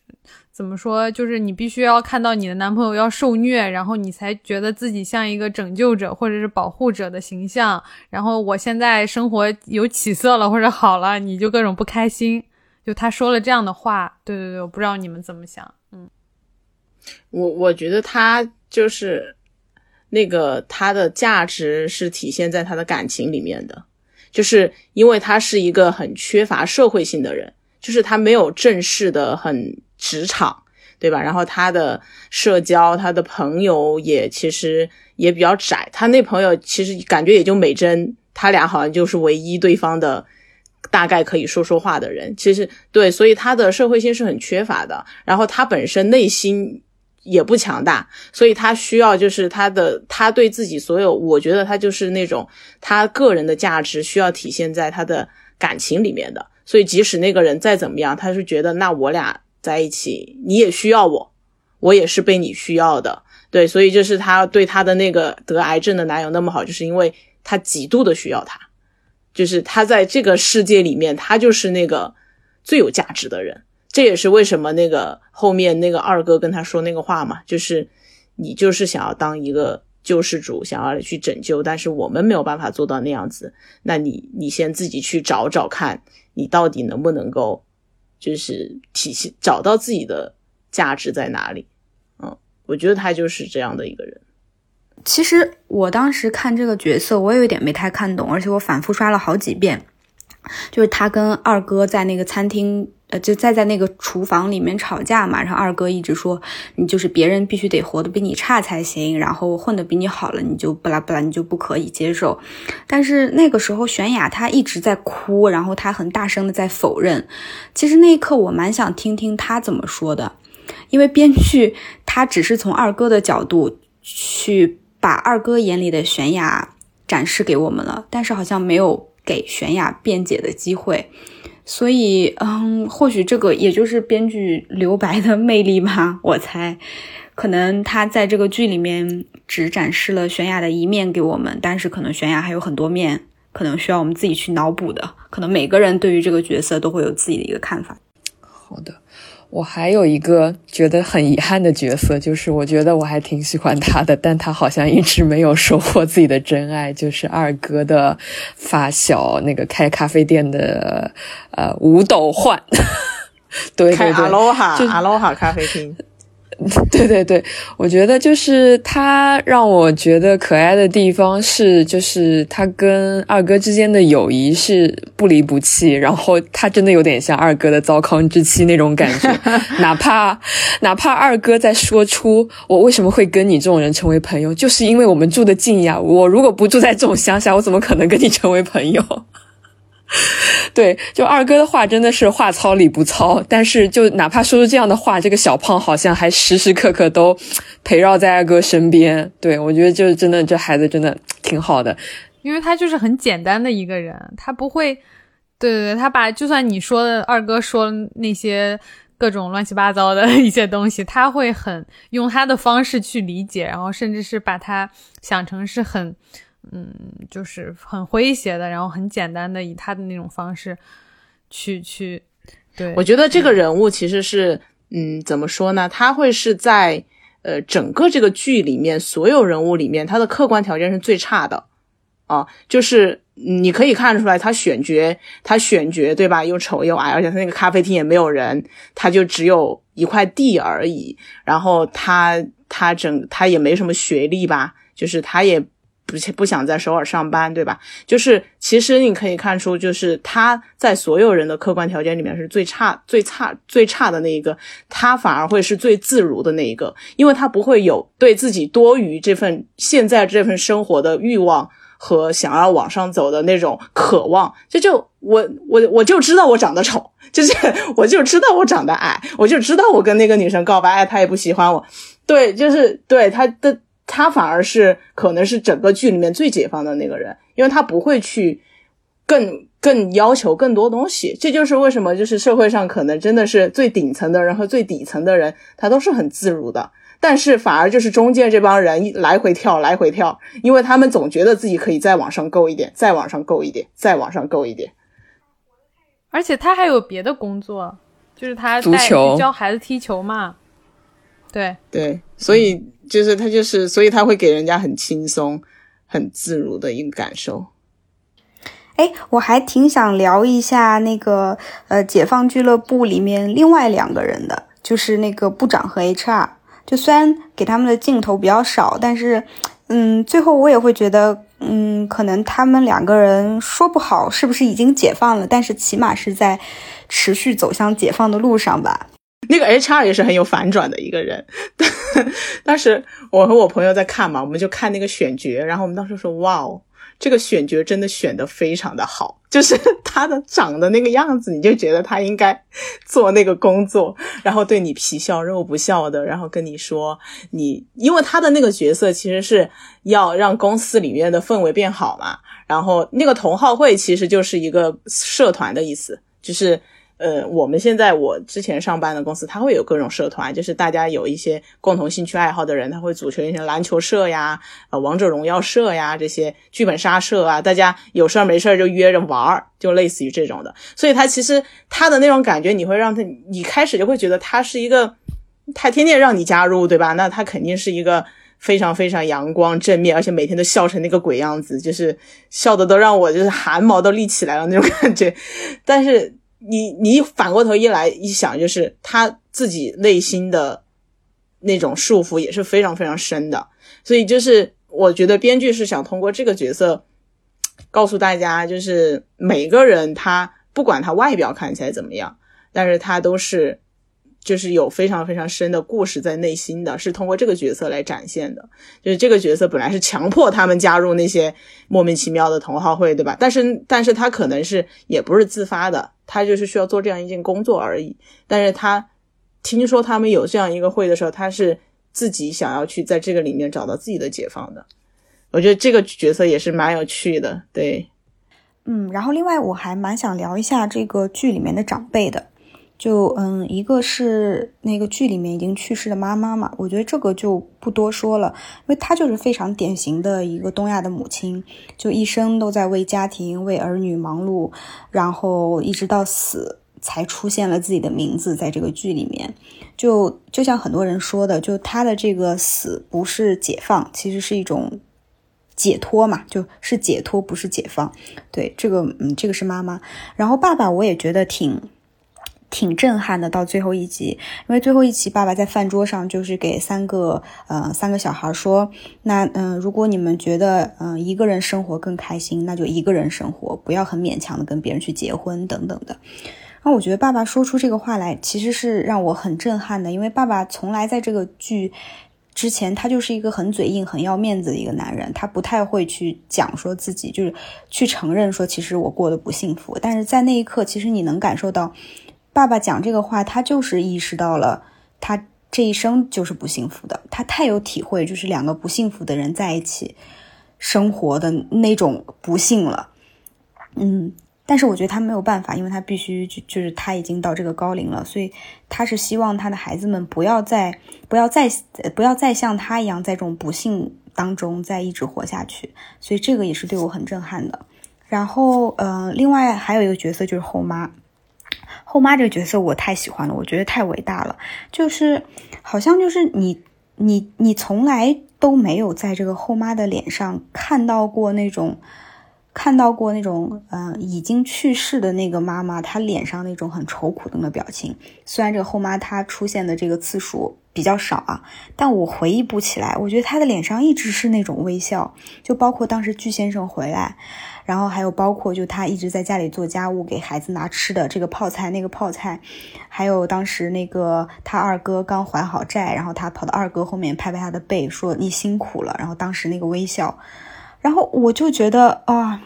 B: 怎么说？就是你必须要看到你的男朋友要受虐，然后你才觉得自己像一个拯救者或者是保护者的形象。然后我现在生活有起色了或者好了，你就各种不开心。就他说了这样的话，对对对，我不知道你们怎么想。嗯，
A: 我我觉得他就是那个他的价值是体现在他的感情里面的，就是因为他是一个很缺乏社会性的人，就是他没有正式的很。职场，对吧？然后他的社交，他的朋友也其实也比较窄。他那朋友其实感觉也就美珍，他俩好像就是唯一对方的大概可以说说话的人。其实对，所以他的社会性是很缺乏的。然后他本身内心也不强大，所以他需要就是他的他对自己所有，我觉得他就是那种他个人的价值需要体现在他的感情里面的。所以即使那个人再怎么样，他是觉得那我俩。在一起，你也需要我，我也是被你需要的，对，所以就是他对他的那个得癌症的男友那么好，就是因为他极度的需要他，就是他在这个世界里面，他就是那个最有价值的人。这也是为什么那个后面那个二哥跟他说那个话嘛，就是你就是想要当一个救世主，想要去拯救，但是我们没有办法做到那样子，那你你先自己去找找看，你到底能不能够。就是体现找到自己的价值在哪里，嗯，我觉得他就是这样的一个人。
D: 其实我当时看这个角色，我有一点没太看懂，而且我反复刷了好几遍。就是他跟二哥在那个餐厅。就再在那个厨房里面吵架嘛，然后二哥一直说你就是别人必须得活得比你差才行，然后混得比你好了，你就不拉不拉，你就不可以接受。但是那个时候玄雅她一直在哭，然后她很大声的在否认。其实那一刻我蛮想听听她怎么说的，因为编剧他只是从二哥的角度去把二哥眼里的玄雅展示给我们了，但是好像没有给玄雅辩解的机会。所以，嗯，或许这个也就是编剧留白的魅力吧。我猜，可能他在这个剧里面只展示了悬崖的一面给我们，但是可能悬崖还有很多面，可能需要我们自己去脑补的。可能每个人对于这个角色都会有自己的一个看法。
C: 好的。我还有一个觉得很遗憾的角色，就是我觉得我还挺喜欢他的，但他好像一直没有收获自己的真爱，就是二哥的发小，那个开咖啡店的呃五斗焕，对 对对，
A: 阿罗哈阿罗哈咖啡厅。
C: 对 对对，我觉得就是他让我觉得可爱的地方是，就是他跟二哥之间的友谊是不离不弃，然后他真的有点像二哥的糟糠之妻那种感觉，哪怕哪怕二哥在说出我为什么会跟你这种人成为朋友，就是因为我们住的近呀，我如果不住在这种乡下，我怎么可能跟你成为朋友？对，就二哥的话真的是话糙理不糙，但是就哪怕说出这样的话，这个小胖好像还时时刻刻都陪绕在二哥身边。对我觉得就是真的，这孩子真的挺好的，
B: 因为他就是很简单的一个人，他不会，对对对，他把就算你说的二哥说那些各种乱七八糟的 一些东西，他会很用他的方式去理解，然后甚至是把他想成是很。嗯，就是很诙谐的，然后很简单的以他的那种方式去去，对
A: 我觉得这个人物其实是，嗯，怎么说呢？他会是在呃整个这个剧里面所有人物里面，他的客观条件是最差的啊，就是你可以看出来，他选角，他选角对吧？又丑又矮，而且他那个咖啡厅也没有人，他就只有一块地而已，然后他他整他也没什么学历吧，就是他也。不不想在首尔上班，对吧？就是其实你可以看出，就是他在所有人的客观条件里面是最差、最差、最差的那一个，他反而会是最自如的那一个，因为他不会有对自己多余这份现在这份生活的欲望和想要往上走的那种渴望。这就我我我就知道我长得丑，就是 我就知道我长得矮，我就知道我跟那个女生告白，哎，她也不喜欢我，对，就是对他的。他反而是可能是整个剧里面最解放的那个人，因为他不会去更更要求更多东西。这就是为什么，就是社会上可能真的是最顶层的人和最底层的人，他都是很自如的。但是反而就是中间这帮人来回跳，来回跳，因为他们总觉得自己可以再往上够一点，再往上够一点，再往上够一点。
B: 而且他还有别的工作，就是他带教孩子踢球嘛。对
A: 对，所以。就是他，就是所以他会给人家很轻松、很自如的一个感受。
D: 哎，我还挺想聊一下那个呃，解放俱乐部里面另外两个人的，就是那个部长和 HR。就虽然给他们的镜头比较少，但是嗯，最后我也会觉得，嗯，可能他们两个人说不好是不是已经解放了，但是起码是在持续走向解放的路上吧。
A: 那个 HR 也是很有反转的一个人。当时我和我朋友在看嘛，我们就看那个选角，然后我们当时说：“哇哦，这个选角真的选的非常的好，就是他的长的那个样子，你就觉得他应该 做那个工作，然后对你皮笑肉不笑的，然后跟你说你，因为他的那个角色其实是要让公司里面的氛围变好嘛，然后那个同好会其实就是一个社团的意思，就是。呃，我们现在我之前上班的公司，它会有各种社团，就是大家有一些共同兴趣爱好的人，他会组成一些篮球社呀、呃王者荣耀社呀这些剧本杀社啊，大家有事儿没事儿就约着玩儿，就类似于这种的。所以他其实他的那种感觉，你会让他，你开始就会觉得他是一个，他天天让你加入，对吧？那他肯定是一个非常非常阳光正面，而且每天都笑成那个鬼样子，就是笑的都让我就是汗毛都立起来了那种感觉，但是。你你反过头一来一想，就是他自己内心的那种束缚也是非常非常深的，所以就是我觉得编剧是想通过这个角色告诉大家，就是每个人他不管他外表看起来怎么样，但是他都是。就是有非常非常深的故事在内心的，是通过这个角色来展现的。就是这个角色本来是强迫他们加入那些莫名其妙的同好会，对吧？但是，但是他可能是也不是自发的，他就是需要做这样一件工作而已。但是他听说他们有这样一个会的时候，他是自己想要去在这个里面找到自己的解放的。我觉得这个角色也是蛮有趣的，对。
D: 嗯，然后另外我还蛮想聊一下这个剧里面的长辈的。就嗯，一个是那个剧里面已经去世的妈妈嘛，我觉得这个就不多说了，因为她就是非常典型的一个东亚的母亲，就一生都在为家庭、为儿女忙碌，然后一直到死才出现了自己的名字在这个剧里面。就就像很多人说的，就她的这个死不是解放，其实是一种解脱嘛，就是解脱不是解放。对，这个嗯，这个是妈妈，然后爸爸我也觉得挺。挺震撼的，到最后一集，因为最后一集，爸爸在饭桌上就是给三个呃三个小孩说，那嗯，如果你们觉得嗯一个人生活更开心，那就一个人生活，不要很勉强的跟别人去结婚等等的。然后我觉得爸爸说出这个话来，其实是让我很震撼的，因为爸爸从来在这个剧之前他就是一个很嘴硬、很要面子的一个男人，他不太会去讲说自己就是去承认说其实我过得不幸福。但是在那一刻，其实你能感受到，爸爸讲这个话，他就是意识到了他这一生就是不幸福的，他太有体会，就是两个不幸福的人在一起生活的那种不幸了。嗯。但是我觉得他没有办法，因为他必须就就是他已经到这个高龄了，所以他是希望他的孩子们不要再不要再不要再像他一样在这种不幸当中再一直活下去，所以这个也是对我很震撼的。然后，呃，另外还有一个角色就是后妈，后妈这个角色我太喜欢了，我觉得太伟大了，就是好像就是你你你从来都没有在这个后妈的脸上看到过那种。看到过那种，嗯，已经去世的那个妈妈，她脸上那种很愁苦的那个表情。虽然这个后妈她出现的这个次数比较少啊，但我回忆不起来。我觉得她的脸上一直是那种微笑，就包括当时巨先生回来，然后还有包括就他一直在家里做家务，给孩子拿吃的，这个泡菜那个泡菜，还有当时那个他二哥刚还好债，然后他跑到二哥后面拍拍他的背，说你辛苦了，然后当时那个微笑。然后我就觉得啊，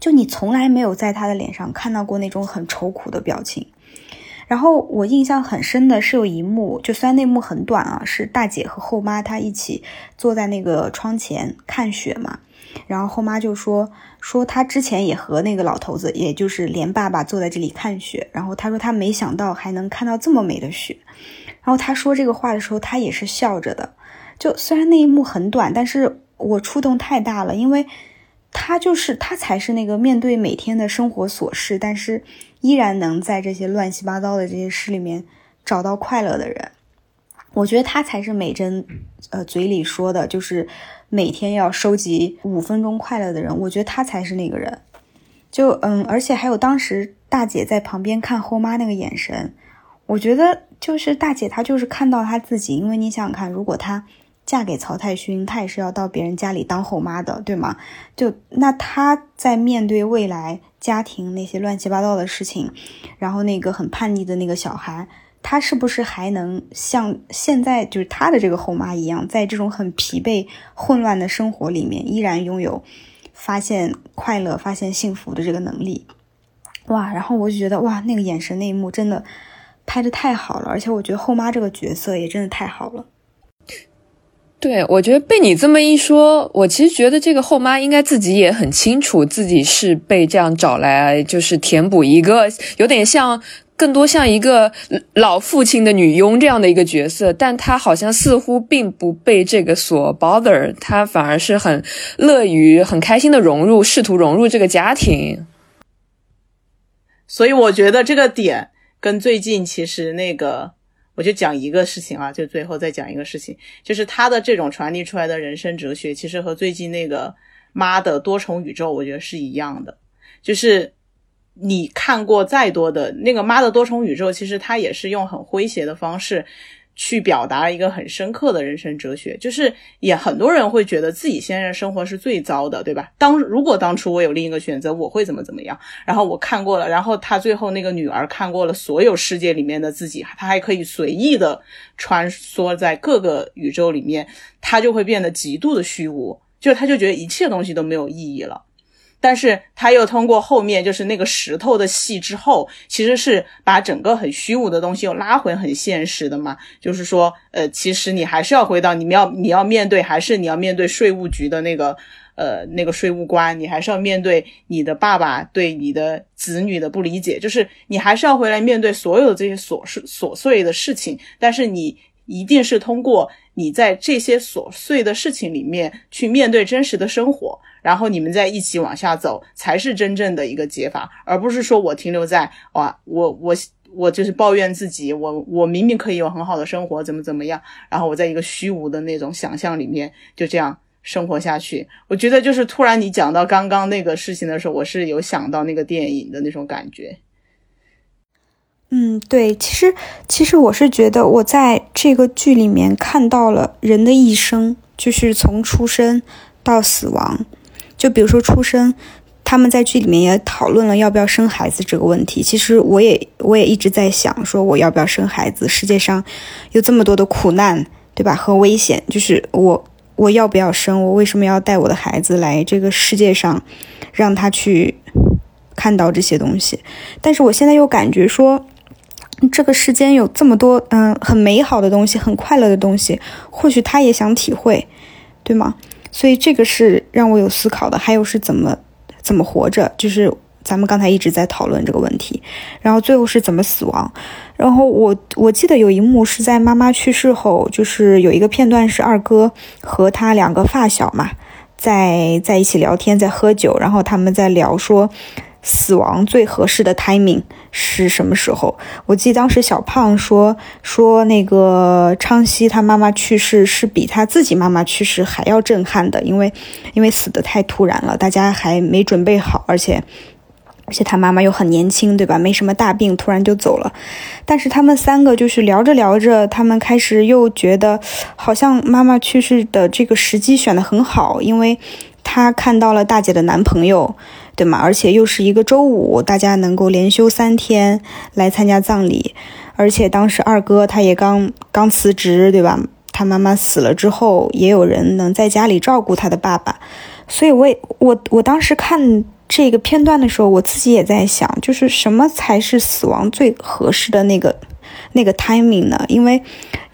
D: 就你从来没有在他的脸上看到过那种很愁苦的表情。然后我印象很深的是有一幕，就虽然那幕很短啊，是大姐和后妈她一起坐在那个窗前看雪嘛。然后后妈就说说她之前也和那个老头子，也就是连爸爸坐在这里看雪。然后她说她没想到还能看到这么美的雪。然后她说这个话的时候，她也是笑着的。就虽然那一幕很短，但是。我触动太大了，因为她就是她才是那个面对每天的生活琐事，但是依然能在这些乱七八糟的这些事里面找到快乐的人。我觉得他才是美珍，呃，嘴里说的就是每天要收集五分钟快乐的人。我觉得他才是那个人。就嗯，而且还有当时大姐在旁边看后妈那个眼神，我觉得就是大姐她就是看到她自己，因为你想想看，如果她。嫁给曹太勋，她也是要到别人家里当后妈的，对吗？就那她在面对未来家庭那些乱七八糟的事情，然后那个很叛逆的那个小孩，她是不是还能像现在就是她的这个后妈一样，在这种很疲惫、混乱的生活里面，依然拥有发现快乐、发现幸福的这个能力？哇！然后我就觉得哇，那个眼神那一幕真的拍的太好了，而且我觉得后妈这个角色也真的太好了。
C: 对，我觉得被你这么一说，我其实觉得这个后妈应该自己也很清楚，自己是被这样找来，就是填补一个有点像，更多像一个老父亲的女佣这样的一个角色，但她好像似乎并不被这个所 bother，她反而是很乐于、很开心的融入，试图融入这个家庭。
A: 所以我觉得这个点跟最近其实那个。我就讲一个事情啊，就最后再讲一个事情，就是他的这种传递出来的人生哲学，其实和最近那个妈的多重宇宙，我觉得是一样的。就是你看过再多的那个妈的多重宇宙，其实他也是用很诙谐的方式。去表达一个很深刻的人生哲学，就是也很多人会觉得自己现在生活是最糟的，对吧？当如果当初我有另一个选择，我会怎么怎么样？然后我看过了，然后他最后那个女儿看过了所有世界里面的自己，他还可以随意的穿梭在各个宇宙里面，他就会变得极度的虚无，就他就觉得一切东西都没有意义了。但是他又通过后面就是那个石头的戏之后，其实是把整个很虚无的东西又拉回很现实的嘛。就是说，呃，其实你还是要回到你们要你要面对，还是你要面对税务局的那个呃那个税务官，你还是要面对你的爸爸对你的子女的不理解，就是你还是要回来面对所有的这些琐事琐碎的事情。但是你一定是通过你在这些琐碎的事情里面去面对真实的生活。然后你们再一起往下走，才是真正的一个解法，而不是说我停留在哇，我我我就是抱怨自己，我我明明可以有很好的生活，怎么怎么样，然后我在一个虚无的那种想象里面就这样生活下去。我觉得就是突然你讲到刚刚那个事情的时候，我是有想到那个电影的那种感觉。
D: 嗯，对，其实其实我是觉得我在这个剧里面看到了人的一生，就是从出生到死亡。就比如说出生，他们在剧里面也讨论了要不要生孩子这个问题。其实我也我也一直在想，说我要不要生孩子？世界上有这么多的苦难，对吧？和危险，就是我我要不要生？我为什么要带我的孩子来这个世界上，让他去看到这些东西？但是我现在又感觉说，这个世间有这么多嗯很美好的东西，很快乐的东西，或许他也想体会，对吗？所以这个是让我有思考的。还有是怎么怎么活着，就是咱们刚才一直在讨论这个问题。然后最后是怎么死亡？然后我我记得有一幕是在妈妈去世后，就是有一个片段是二哥和他两个发小嘛，在在一起聊天，在喝酒，然后他们在聊说死亡最合适的 timing 是什么时候。我记得当时小胖说说那个昌熙他妈妈去世是比他自己妈妈去世还要震撼的，因为因为死的太突然了，大家还没准备好，而且。而且他妈妈又很年轻，对吧？没什么大病，突然就走了。但是他们三个就是聊着聊着，他们开始又觉得，好像妈妈去世的这个时机选得很好，因为他看到了大姐的男朋友，对吗？而且又是一个周五，大家能够连休三天来参加葬礼。而且当时二哥他也刚刚辞职，对吧？他妈妈死了之后，也有人能在家里照顾他的爸爸。所以，我也我我当时看。这个片段的时候，我自己也在想，就是什么才是死亡最合适的那个那个 timing 呢？因为，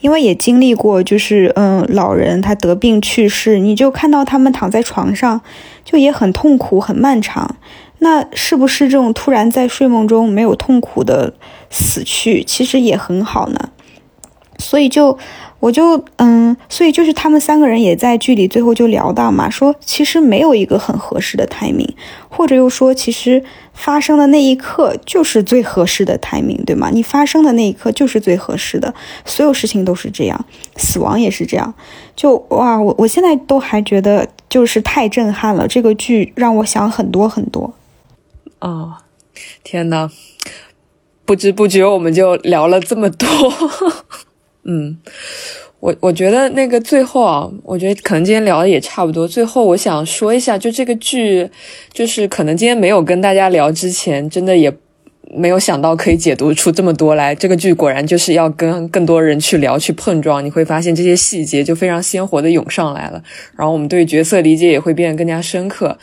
D: 因为也经历过，就是嗯，老人他得病去世，你就看到他们躺在床上，就也很痛苦、很漫长。那是不是这种突然在睡梦中没有痛苦的死去，其实也很好呢？所以就。我就嗯，所以就是他们三个人也在剧里最后就聊到嘛，说其实没有一个很合适的 timing，或者又说其实发生的那一刻就是最合适的 timing，对吗？你发生的那一刻就是最合适的，所有事情都是这样，死亡也是这样。就哇，我我现在都还觉得就是太震撼了，这个剧让我想很多很多。
C: 哦，天呐，不知不觉我们就聊了这么多。嗯，我我觉得那个最后啊，我觉得可能今天聊的也差不多。最后我想说一下，就这个剧，就是可能今天没有跟大家聊之前，真的也。没有想到可以解读出这么多来，这个剧果然就是要跟更多人去聊、去碰撞。你会发现这些细节就非常鲜活的涌上来了，然后我们对角色理解也会变得更加深刻。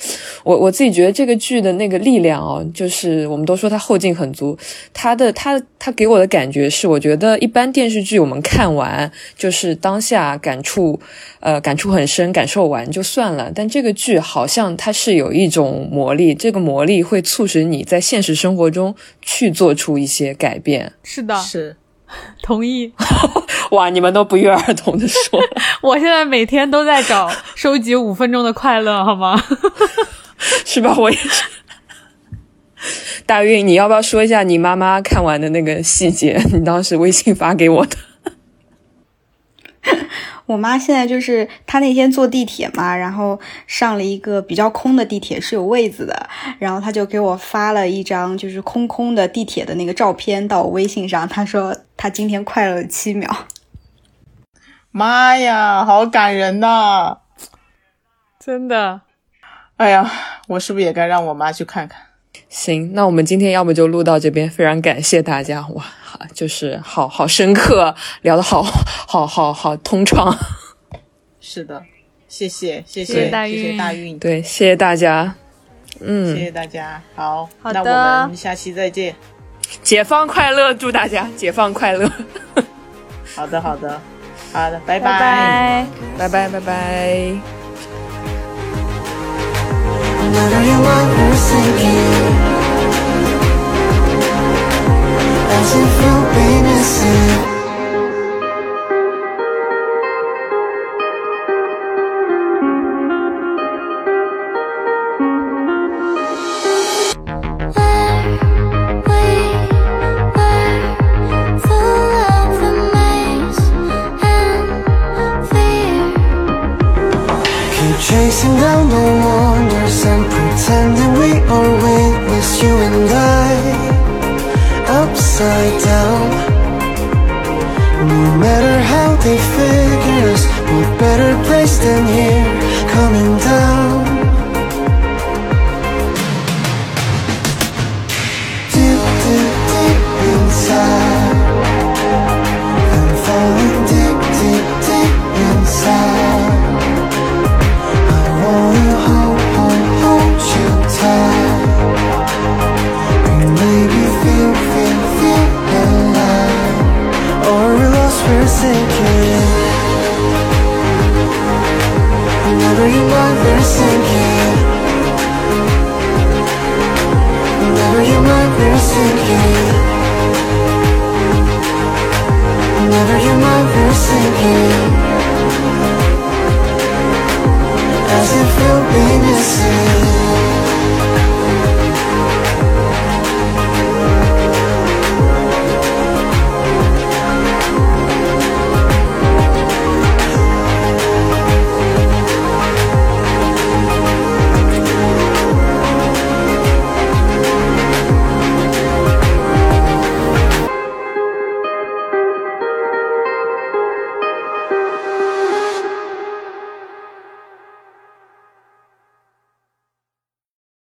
C: 我我自己觉得这个剧的那个力量哦，就是我们都说它后劲很足，它的它它给我的感觉是，我觉得一般电视剧我们看完就是当下感触。呃，感触很深，感受完就算了。但这个剧好像它是有一种魔力，这个魔力会促使你在现实生活中去做出一些改变。
B: 是的，
A: 是，
B: 同意。
C: 哇，你们都不约而同的说，
B: 我现在每天都在找 收集五分钟的快乐，好吗？
C: 是吧？我也是。大运，你要不要说一下你妈妈看完的那个细节？你当时微信发给我的。
D: 我妈现在就是她那天坐地铁嘛，然后上了一个比较空的地铁，是有位子的，然后她就给我发了一张就是空空的地铁的那个照片到我微信上，她说她今天快乐了七秒。
A: 妈呀，好感人呐！
B: 真的。
A: 哎呀，我是不是也该让我妈去看看？
C: 行，那我们今天要么就录到这边，非常感谢大家哇。就是好好深刻，聊的好好好好通畅。
A: 是的，谢谢谢谢大运，谢谢大运，
C: 对，谢谢大家，嗯，
A: 谢谢大家，好，
B: 好
A: 的，那我们下期再见，
C: 解放快乐，祝大家解放快乐。
A: 好的好的好的，拜
B: 拜
C: 拜拜拜拜。Missing Chasing down the wonders and pretending we are weightless, you and I. Upside